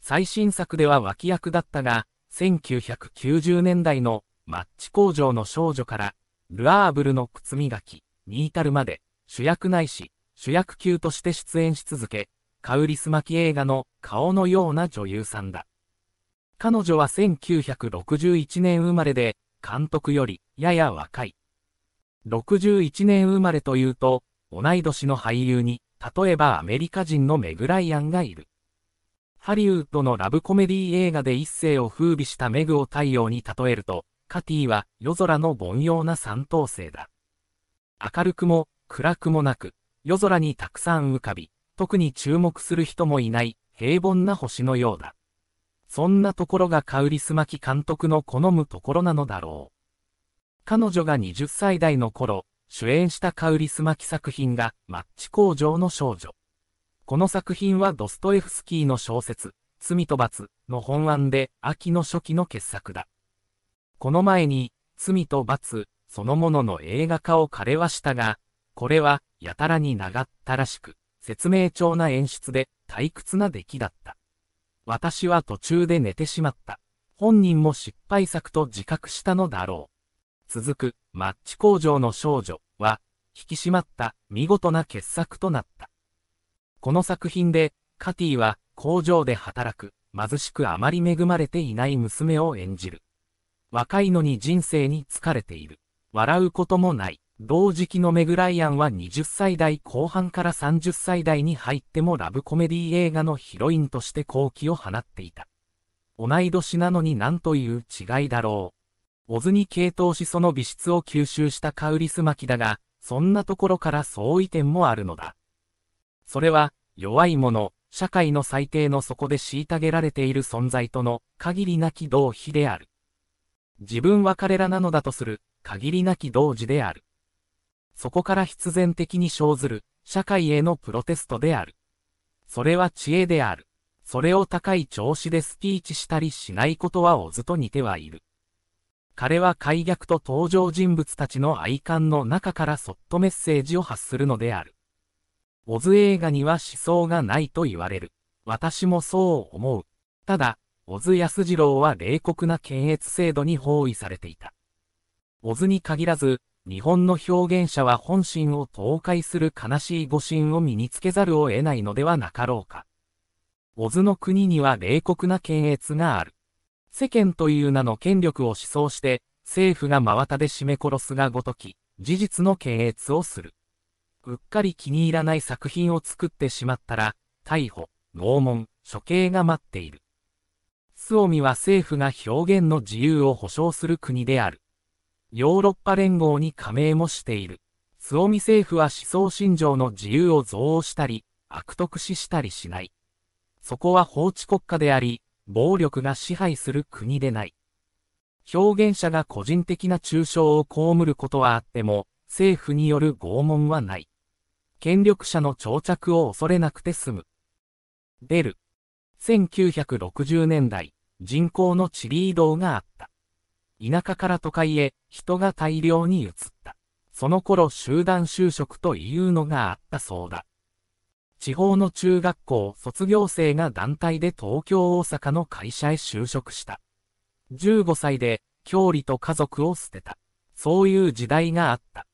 最新作では脇役だったが、1990年代のマッチ工場の少女から、ルアーブルの靴磨きに至るまで、主役ないし、主役級として出演し続け、カウリス巻き映画の顔のような女優さんだ。彼女は1961年生まれで、監督よりやや若い。61年生まれというと、同い年の俳優に、例えばアメリカ人のメグライアンがいる。ハリウッドのラブコメディ映画で一世を風靡したメグを太陽に例えると、カティは夜空の凡庸な三等星だ。明るくも暗くもなく、夜空にたくさん浮かび、特に注目する人もいない平凡な星のようだ。そんなところがカウリスマキ監督の好むところなのだろう。彼女が20歳代の頃、主演したカウリスマキ作品がマッチ工場の少女。この作品はドストエフスキーの小説、罪と罰の本案で秋の初期の傑作だ。この前に、罪と罰そのものの映画化を彼はしたが、これはやたらに長ったらしく、説明帳な演出で退屈な出来だった。私は途中で寝てしまった。本人も失敗作と自覚したのだろう。続く、マッチ工場の少女は、引き締まった見事な傑作となった。この作品で、カティは工場で働く、貧しくあまり恵まれていない娘を演じる。若いのに人生に疲れている。笑うこともない。同時期のメグライアンは20歳代後半から30歳代に入ってもラブコメディ映画のヒロインとして好機を放っていた。同い年なのに何という違いだろう。オズに傾倒しその美質を吸収したカウリスマキだが、そんなところから相違点もあるのだ。それは、弱い者、社会の最低の底で虐げられている存在との限りなき同比である。自分は彼らなのだとする限りなき同時である。そこから必然的に生ずる社会へのプロテストである。それは知恵である。それを高い調子でスピーチしたりしないことはおずと似てはいる。彼は解逆と登場人物たちの愛観の中からそっとメッセージを発するのである。オズ映画には思想がないと言われる。私もそう思う。ただ、小津安次郎は冷酷な検閲制度に包囲されていた。小津に限らず、日本の表現者は本心を倒壊する悲しい誤信を身につけざるを得ないのではなかろうか。小津の国には冷酷な検閲がある。世間という名の権力を思想して、政府が真綿で締め殺すがごとき、事実の検閲をする。うっかり気に入らない作品を作ってしまったら、逮捕、拷問、処刑が待っている。スオミは政府が表現の自由を保障する国である。ヨーロッパ連合に加盟もしている。スオミ政府は思想信条の自由を増応したり、悪徳視したりしない。そこは法治国家であり、暴力が支配する国でない。表現者が個人的な抽象を被ることはあっても、政府による拷問はない。権力者の長着を恐れなくて済む。出る。1960年代、人口の地理移動があった。田舎から都会へ人が大量に移った。その頃集団就職というのがあったそうだ。地方の中学校卒業生が団体で東京大阪の会社へ就職した。15歳で、郷里と家族を捨てた。そういう時代があった。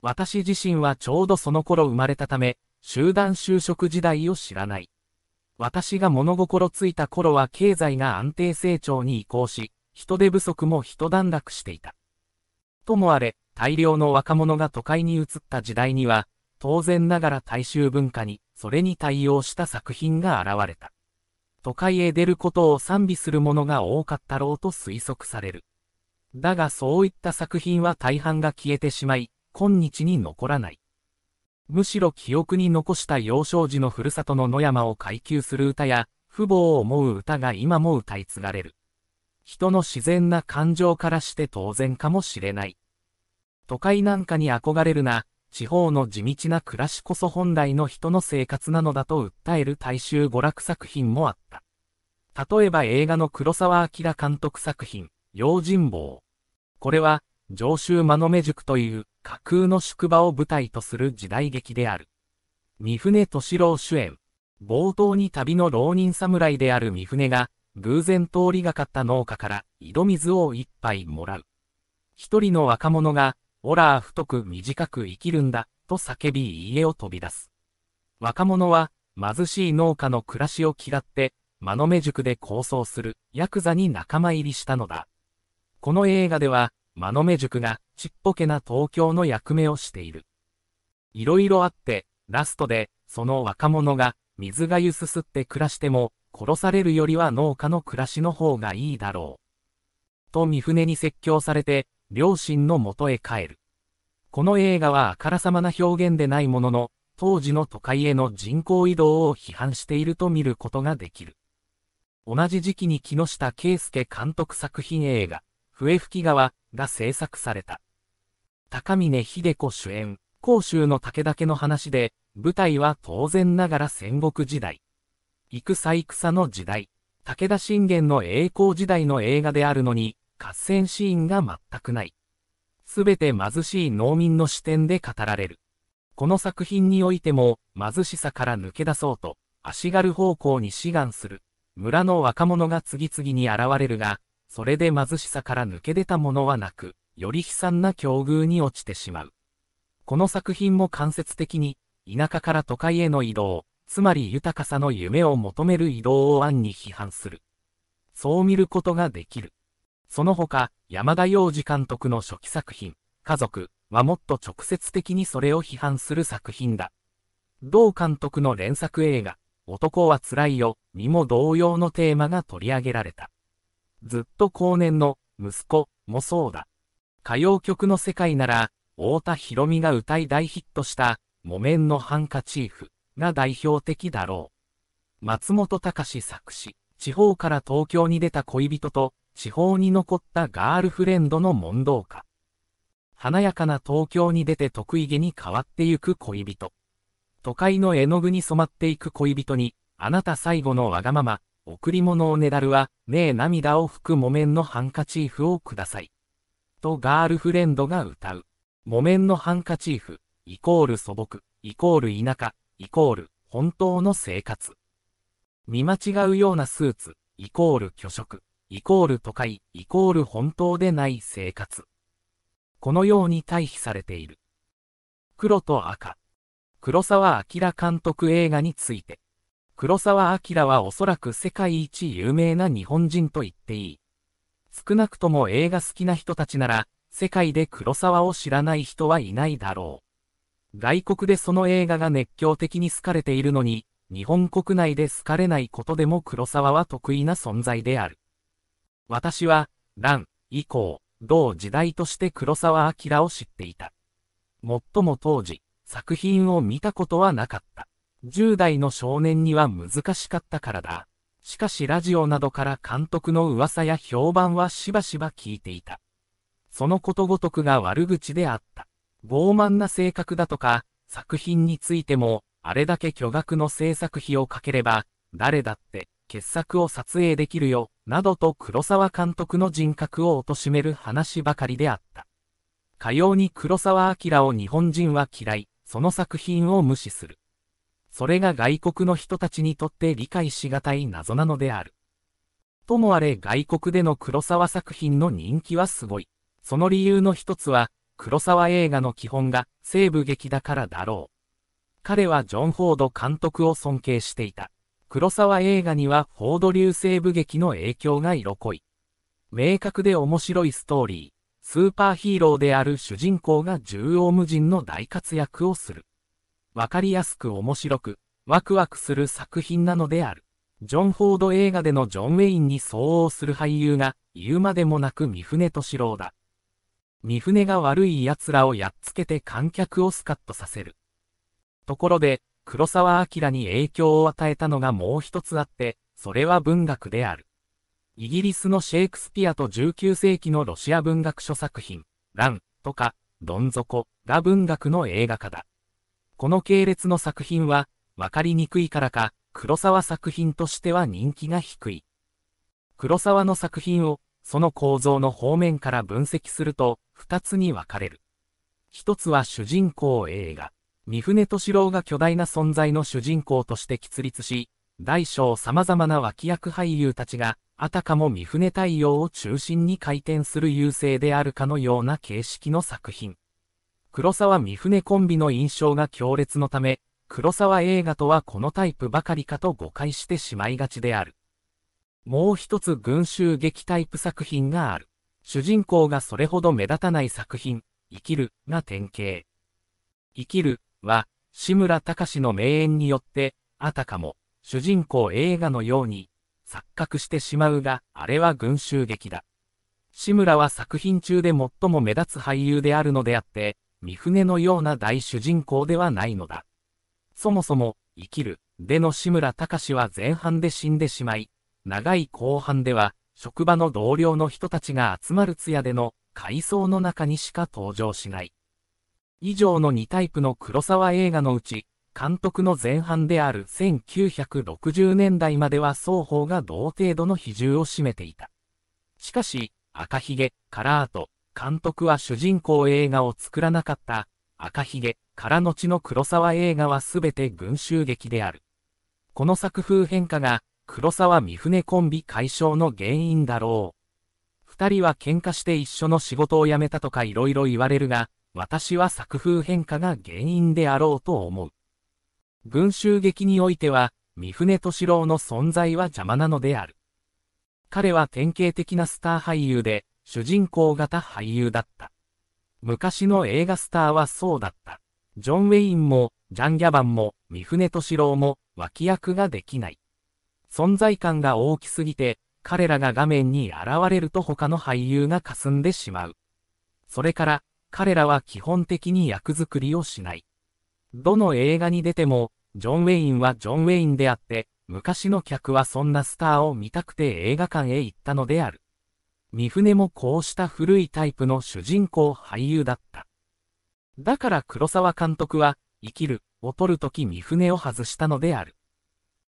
私自身はちょうどその頃生まれたため、集団就職時代を知らない。私が物心ついた頃は経済が安定成長に移行し、人手不足も一段落していた。ともあれ、大量の若者が都会に移った時代には、当然ながら大衆文化に、それに対応した作品が現れた。都会へ出ることを賛美する者が多かったろうと推測される。だがそういった作品は大半が消えてしまい、今日に残らない。むしろ記憶に残した幼少時のふるさとの野山を階級する歌や、父母を思う歌が今も歌い継がれる。人の自然な感情からして当然かもしれない。都会なんかに憧れるな、地方の地道な暮らしこそ本来の人の生活なのだと訴える大衆娯楽作品もあった。例えば映画の黒沢明監督作品、用心棒。これは、上州間の目塾という架空の宿場を舞台とする時代劇である。三船敏郎主演。冒頭に旅の浪人侍である三船が、偶然通りがかった農家から井戸水を一杯もらう。一人の若者が、オラー太く短く生きるんだ、と叫び家を飛び出す。若者は、貧しい農家の暮らしを嫌って、間の目塾で構想するヤクザに仲間入りしたのだ。この映画では、間の目塾がちっぽけな東京の役目をしている。いろいろあって、ラストで、その若者が水がゆすすって暮らしても、殺されるよりは農家の暮らしの方がいいだろう。と三船に説教されて、両親の元へ帰る。この映画はあからさまな表現でないものの、当時の都会への人口移動を批判していると見ることができる。同じ時期に木下圭介監督作品映画、笛吹川が制作された。高峰秀子主演、甲州の武田家の話で、舞台は当然ながら戦国時代。戦戦の時代、武田信玄の栄光時代の映画であるのに、合戦シーンが全くない。すべて貧しい農民の視点で語られる。この作品においても、貧しさから抜け出そうと、足軽方向に志願する。村の若者が次々に現れるが、それで貧しさから抜け出たものはなく、より悲惨な境遇に落ちてしまう。この作品も間接的に、田舎から都会への移動、つまり豊かさの夢を求める移動を暗に批判する。そう見ることができる。その他、山田洋次監督の初期作品、家族はもっと直接的にそれを批判する作品だ。同監督の連作映画、男は辛いよ、にも同様のテーマが取り上げられた。ずっと後年の息子もそうだ。歌謡曲の世界なら、太田博美が歌い大ヒットした木綿のハンカチーフが代表的だろう。松本隆作詞、地方から東京に出た恋人と地方に残ったガールフレンドの問答歌。華やかな東京に出て得意げに変わってゆく恋人。都会の絵の具に染まっていく恋人に、あなた最後のわがまま、贈り物をねだるは、ねえ涙を拭く木綿のハンカチーフをください。とガールフレンドが歌う。木綿のハンカチーフ、イコール素朴、イコール田舎、イコール本当の生活。見間違うようなスーツ、イコール虚食。イコール都会、イコール本当でない生活。このように対比されている。黒と赤。黒沢明監督映画について。黒沢明はおそらく世界一有名な日本人と言っていい。少なくとも映画好きな人たちなら、世界で黒沢を知らない人はいないだろう。外国でその映画が熱狂的に好かれているのに、日本国内で好かれないことでも黒沢は得意な存在である。私は、乱、以降、同時代として黒沢明を知っていた。もっとも当時、作品を見たことはなかった。10代の少年には難しかったからだ。しかしラジオなどから監督の噂や評判はしばしば聞いていた。そのことごとくが悪口であった。傲慢な性格だとか、作品についても、あれだけ巨額の制作費をかければ、誰だって傑作を撮影できるよ、などと黒沢監督の人格を貶める話ばかりであった。かように黒沢明を日本人は嫌い、その作品を無視する。それが外国の人たちにとって理解しがたい謎なのである。ともあれ外国での黒沢作品の人気はすごい。その理由の一つは、黒沢映画の基本が西部劇だからだろう。彼はジョン・フォード監督を尊敬していた。黒沢映画にはフォード流西部劇の影響が色濃い。明確で面白いストーリー、スーパーヒーローである主人公が縦横無尽の大活躍をする。わかりやすく面白く、ワクワクする作品なのである。ジョン・フォード映画でのジョン・ウェインに相応する俳優が言うまでもなく三船敏郎だ。三船が悪い奴らをやっつけて観客をスカッとさせる。ところで、黒沢明に影響を与えたのがもう一つあって、それは文学である。イギリスのシェイクスピアと19世紀のロシア文学書作品、ランとか、どん底が文学の映画化だ。この系列の作品は、わかりにくいからか、黒沢作品としては人気が低い。黒沢の作品を、その構造の方面から分析すると、二つに分かれる。一つは主人公映画。三船敏郎が巨大な存在の主人公として喫立し、大小様々な脇役俳優たちが、あたかも三船太陽を中心に回転する優勢であるかのような形式の作品。黒沢三船コンビの印象が強烈のため、黒沢映画とはこのタイプばかりかと誤解してしまいがちである。もう一つ群衆劇タイプ作品がある。主人公がそれほど目立たない作品、生きるが典型。生きるは、志村隆の名演によって、あたかも、主人公映画のように、錯覚してしまうが、あれは群衆劇だ。志村は作品中で最も目立つ俳優であるのであって、三船のような大主人公ではないのだ。そもそも、生きる、での志村隆は前半で死んでしまい、長い後半では、職場の同僚の人たちが集まる通夜での階層の中にしか登場しない。以上の2タイプの黒沢映画のうち、監督の前半である1960年代までは双方が同程度の比重を占めていた。しかし、赤ひげ、カラート、監督は主人公映画を作らなかった、赤ひげ、から後の黒沢映画はすべて群衆劇である。この作風変化が、黒沢三船コンビ解消の原因だろう。二人は喧嘩して一緒の仕事を辞めたとか色々言われるが、私は作風変化が原因であろうと思う。群衆劇においては、三船敏郎の存在は邪魔なのである。彼は典型的なスター俳優で、主人公型俳優だった。昔の映画スターはそうだった。ジョン・ウェインも、ジャン・ギャバンも、三船敏郎も、脇役ができない。存在感が大きすぎて、彼らが画面に現れると他の俳優が霞んでしまう。それから、彼らは基本的に役作りをしない。どの映画に出ても、ジョン・ウェインはジョン・ウェインであって、昔の客はそんなスターを見たくて映画館へ行ったのである。三船もこうした古いタイプの主人公俳優だった。だから黒沢監督は、生きる、を撮るとき三船を外したのである。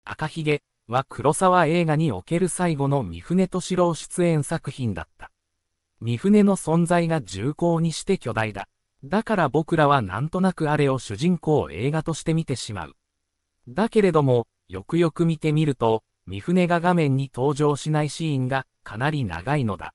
赤ひげは黒沢映画における最後の三船敏郎出演作品だった。三船の存在が重厚にして巨大だ。だから僕らはなんとなくあれを主人公を映画として見てしまう。だけれども、よくよく見てみると、三船が画面に登場しないシーンがかなり長いのだ。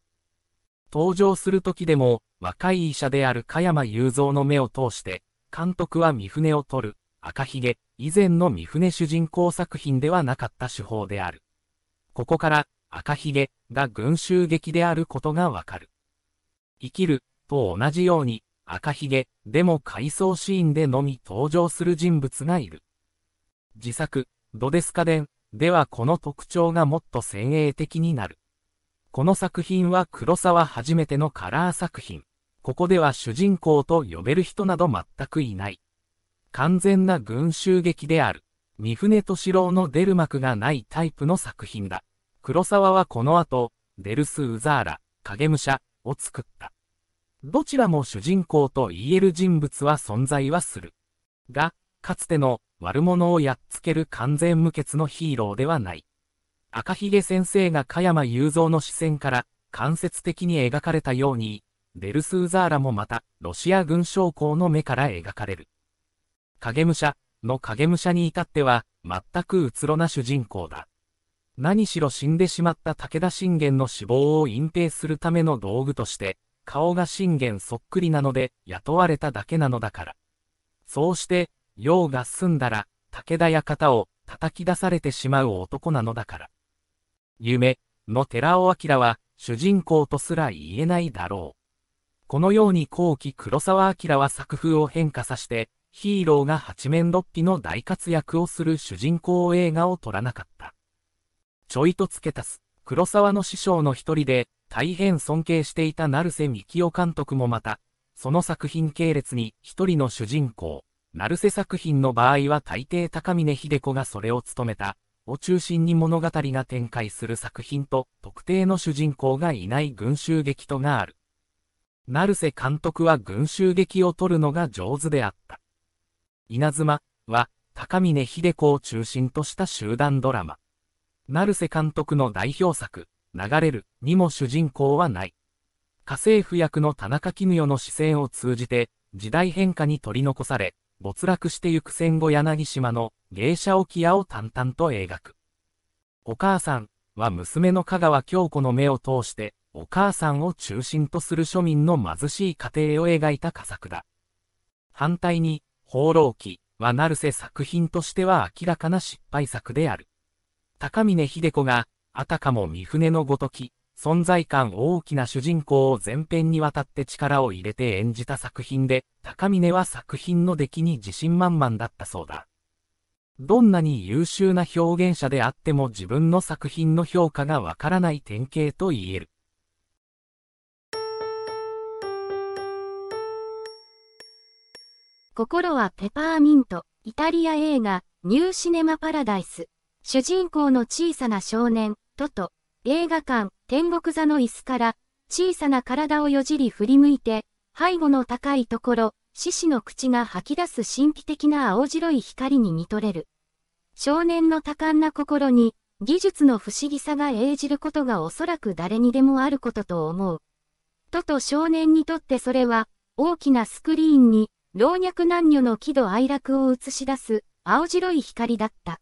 登場する時でも、若い医者である加山雄三の目を通して、監督は三船を撮る、赤ひげ、以前の三船主人公作品ではなかった手法である。ここから、赤ひげが群衆劇であることがわかる。生きる、と同じように、赤ひげ、でも回想シーンでのみ登場する人物がいる。自作、ドデスカデン、ではこの特徴がもっと先鋭的になる。この作品は黒沢初めてのカラー作品。ここでは主人公と呼べる人など全くいない。完全な群衆劇である。三船敏郎の出る幕がないタイプの作品だ。黒沢はこの後、デルス・ウザーラ、影武者を作った。どちらも主人公と言える人物は存在はする。が、かつての悪者をやっつける完全無欠のヒーローではない。赤ひげ先生が加山雄三の視線から間接的に描かれたように、デルスーザーラもまたロシア軍将校の目から描かれる。影武者の影武者に至っては全くうつろな主人公だ。何しろ死んでしまった武田信玄の死亡を隠蔽するための道具として、顔が信玄そっくりなので雇われただけなのだから。そうして、用が済んだら、武田館を叩き出されてしまう男なのだから。夢の寺尾明は主人公とすら言えないだろう。このように後期黒沢明は作風を変化させて、ヒーローが八面六臂の大活躍をする主人公映画を撮らなかった。ちょいと付け足す、黒沢の師匠の一人で、大変尊敬していた成瀬幹夫監督もまた、その作品系列に一人の主人公、成瀬作品の場合は大抵高峰秀子がそれを務めた、を中心に物語が展開する作品と特定の主人公がいない群衆劇とがある。成瀬監督は群衆劇を撮るのが上手であった。稲妻は高峰秀子を中心とした集団ドラマ。成瀬監督の代表作、流れるにも主人公はない。家政婦役の田中絹代の視線を通じて、時代変化に取り残され、没落してゆく戦後柳島の芸者沖屋を淡々と描く。お母さんは娘の香川京子の目を通して、お母さんを中心とする庶民の貧しい家庭を描いた佳作だ。反対に、放浪記は成瀬作品としては明らかな失敗作である。高峰秀子があたかも三船のごとき、存在感大きな主人公を全編にわたって力を入れて演じた作品で、高峰は作品の出来に自信満々だったそうだ。どんなに優秀な表現者であっても自分の作品の評価がわからない典型と言える。心はペパーミント、イタリア映画、ニューシネマパラダイス。主人公の小さな少年、トト、映画館、天国座の椅子から、小さな体をよじり振り向いて、背後の高いところ、獅子の口が吐き出す神秘的な青白い光に見とれる。少年の多感な心に、技術の不思議さが映じることがおそらく誰にでもあることと思う。トと少年にとってそれは、大きなスクリーンに、老若男女の喜怒哀楽を映し出す、青白い光だった。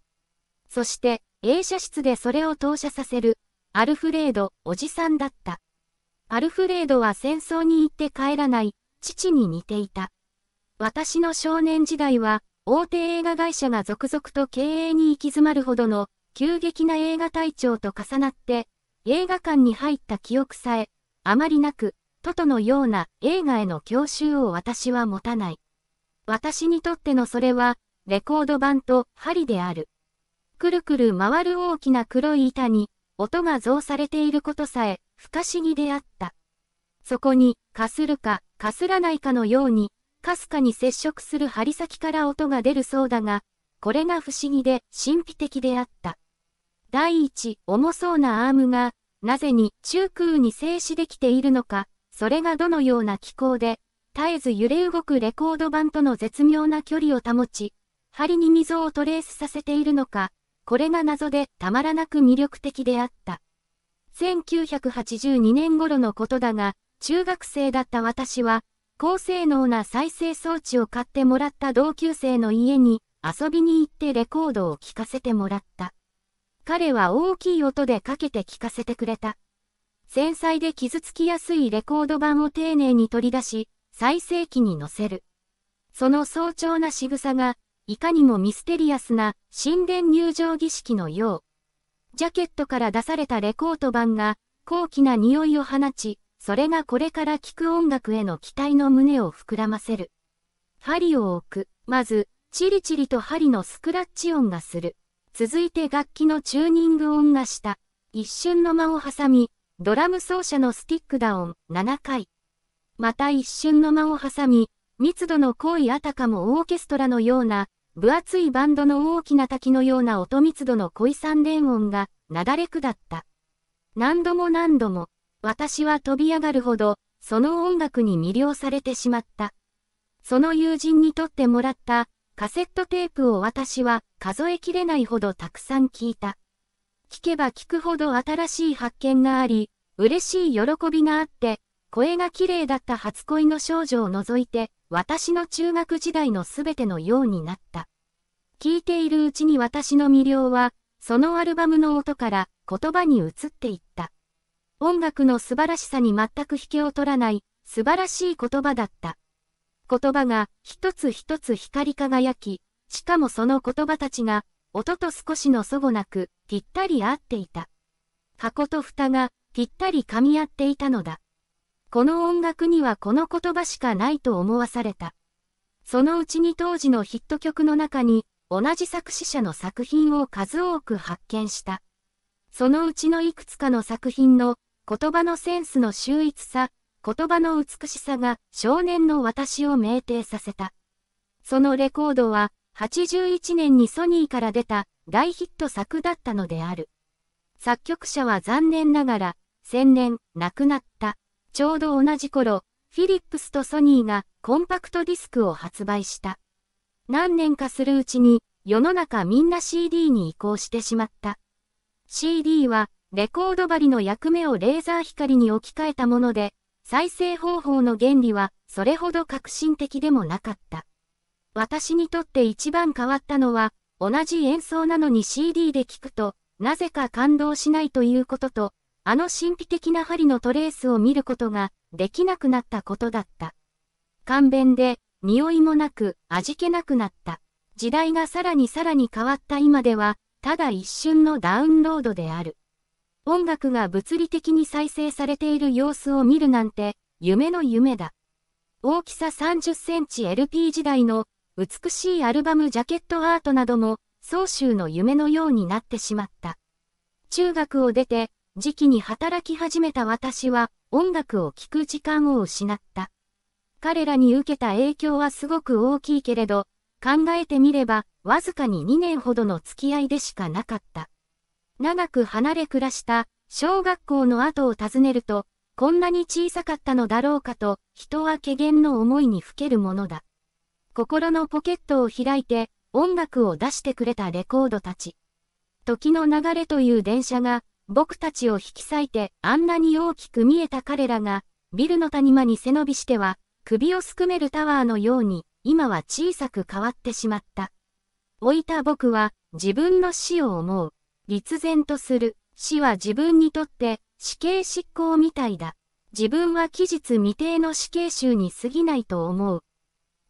そして、映写室でそれを投射させる、アルフレード、おじさんだった。アルフレードは戦争に行って帰らない、父に似ていた。私の少年時代は、大手映画会社が続々と経営に行き詰まるほどの急激な映画隊長と重なって、映画館に入った記憶さえ、あまりなく、トトのような映画への教習を私は持たない。私にとってのそれは、レコード版と針である。くるくる回る大きな黒い板に、音が増されていることさえ、不可思議であった。そこに、かするか、かすらないかのように、かすかに接触する針先から音が出るそうだが、これが不思議で神秘的であった。第一、重そうなアームが、なぜに中空に静止できているのか、それがどのような気候で、絶えず揺れ動くレコード版との絶妙な距離を保ち、針に溝をトレースさせているのか、これが謎でたまらなく魅力的であった。1982年頃のことだが、中学生だった私は、高性能な再生装置を買ってもらった同級生の家に遊びに行ってレコードを聴かせてもらった。彼は大きい音でかけて聴かせてくれた。繊細で傷つきやすいレコード盤を丁寧に取り出し、再生機に乗せる。その早朝な仕草が、いかにもミステリアスな神殿入場儀式のよう。ジャケットから出されたレコード盤が、高貴な匂いを放ち、それがこれから聴く音楽への期待の胸を膨らませる。針を置く。まず、チリチリと針のスクラッチ音がする。続いて楽器のチューニング音がした。一瞬の間を挟み、ドラム奏者のスティックダウン7回。また一瞬の間を挟み、密度の濃いあたかもオーケストラのような、分厚いバンドの大きな滝のような音密度の濃い三連音が、なだれ下った。何度も何度も、私は飛び上がるほど、その音楽に魅了されてしまった。その友人にとってもらったカセットテープを私は数えきれないほどたくさん聞いた。聞けば聞くほど新しい発見があり、嬉しい喜びがあって、声が綺麗だった初恋の少女を除いて、私の中学時代のすべてのようになった。聞いているうちに私の魅了は、そのアルバムの音から言葉に移っていった。音楽の素晴らしさに全く引けを取らない素晴らしい言葉だった。言葉が一つ一つ光り輝き、しかもその言葉たちが音と少しのそごなくぴったり合っていた。箱と蓋がぴったり噛み合っていたのだ。この音楽にはこの言葉しかないと思わされた。そのうちに当時のヒット曲の中に同じ作詞者の作品を数多く発見した。そのうちのいくつかの作品の言葉のセンスの秀逸さ、言葉の美しさが少年の私を酩酊させた。そのレコードは81年にソニーから出た大ヒット作だったのである。作曲者は残念ながら千年亡くなった。ちょうど同じ頃、フィリップスとソニーがコンパクトディスクを発売した。何年かするうちに世の中みんな CD に移行してしまった。CD はレコード針の役目をレーザー光に置き換えたもので、再生方法の原理はそれほど革新的でもなかった。私にとって一番変わったのは、同じ演奏なのに CD で聴くと、なぜか感動しないということと、あの神秘的な針のトレースを見ることができなくなったことだった。簡便で、匂いもなく、味気なくなった。時代がさらにさらに変わった今では、ただ一瞬のダウンロードである。音楽が物理的に再生されている様子を見るなんて、夢の夢だ。大きさ30センチ LP 時代の美しいアルバムジャケットアートなども、総集の夢のようになってしまった。中学を出て、時期に働き始めた私は、音楽を聴く時間を失った。彼らに受けた影響はすごく大きいけれど、考えてみれば、わずかに2年ほどの付き合いでしかなかった。長く離れ暮らした小学校の後を訪ねると、こんなに小さかったのだろうかと、人は怪げの思いにふけるものだ。心のポケットを開いて、音楽を出してくれたレコードたち。時の流れという電車が、僕たちを引き裂いて、あんなに大きく見えた彼らが、ビルの谷間に背伸びしては、首をすくめるタワーのように、今は小さく変わってしまった。置いた僕は、自分の死を思う。立然とする。死は自分にとって、死刑執行みたいだ。自分は期日未定の死刑囚に過ぎないと思う。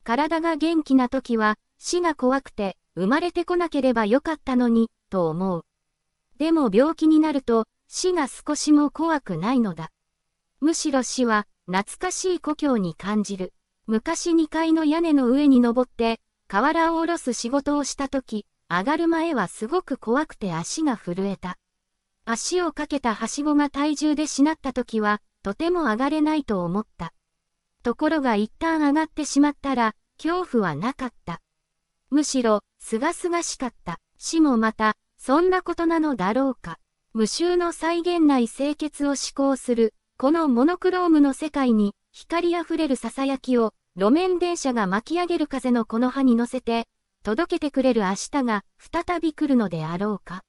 体が元気な時は、死が怖くて、生まれてこなければよかったのに、と思う。でも病気になると、死が少しも怖くないのだ。むしろ死は、懐かしい故郷に感じる。昔2階の屋根の上に登って、瓦を下ろす仕事をした時、上がる前はすごく怖くて足が震えた。足をかけたはしごが体重でしなった時は、とても上がれないと思った。ところが一旦上がってしまったら、恐怖はなかった。むしろ、すがすがしかった。死もまた、そんなことなのだろうか。無臭の再現内清潔を思考する、このモノクロームの世界に、光あふれる囁きを、路面電車が巻き上げる風のこの葉に乗せて、届けてくれる明日が再び来るのであろうか。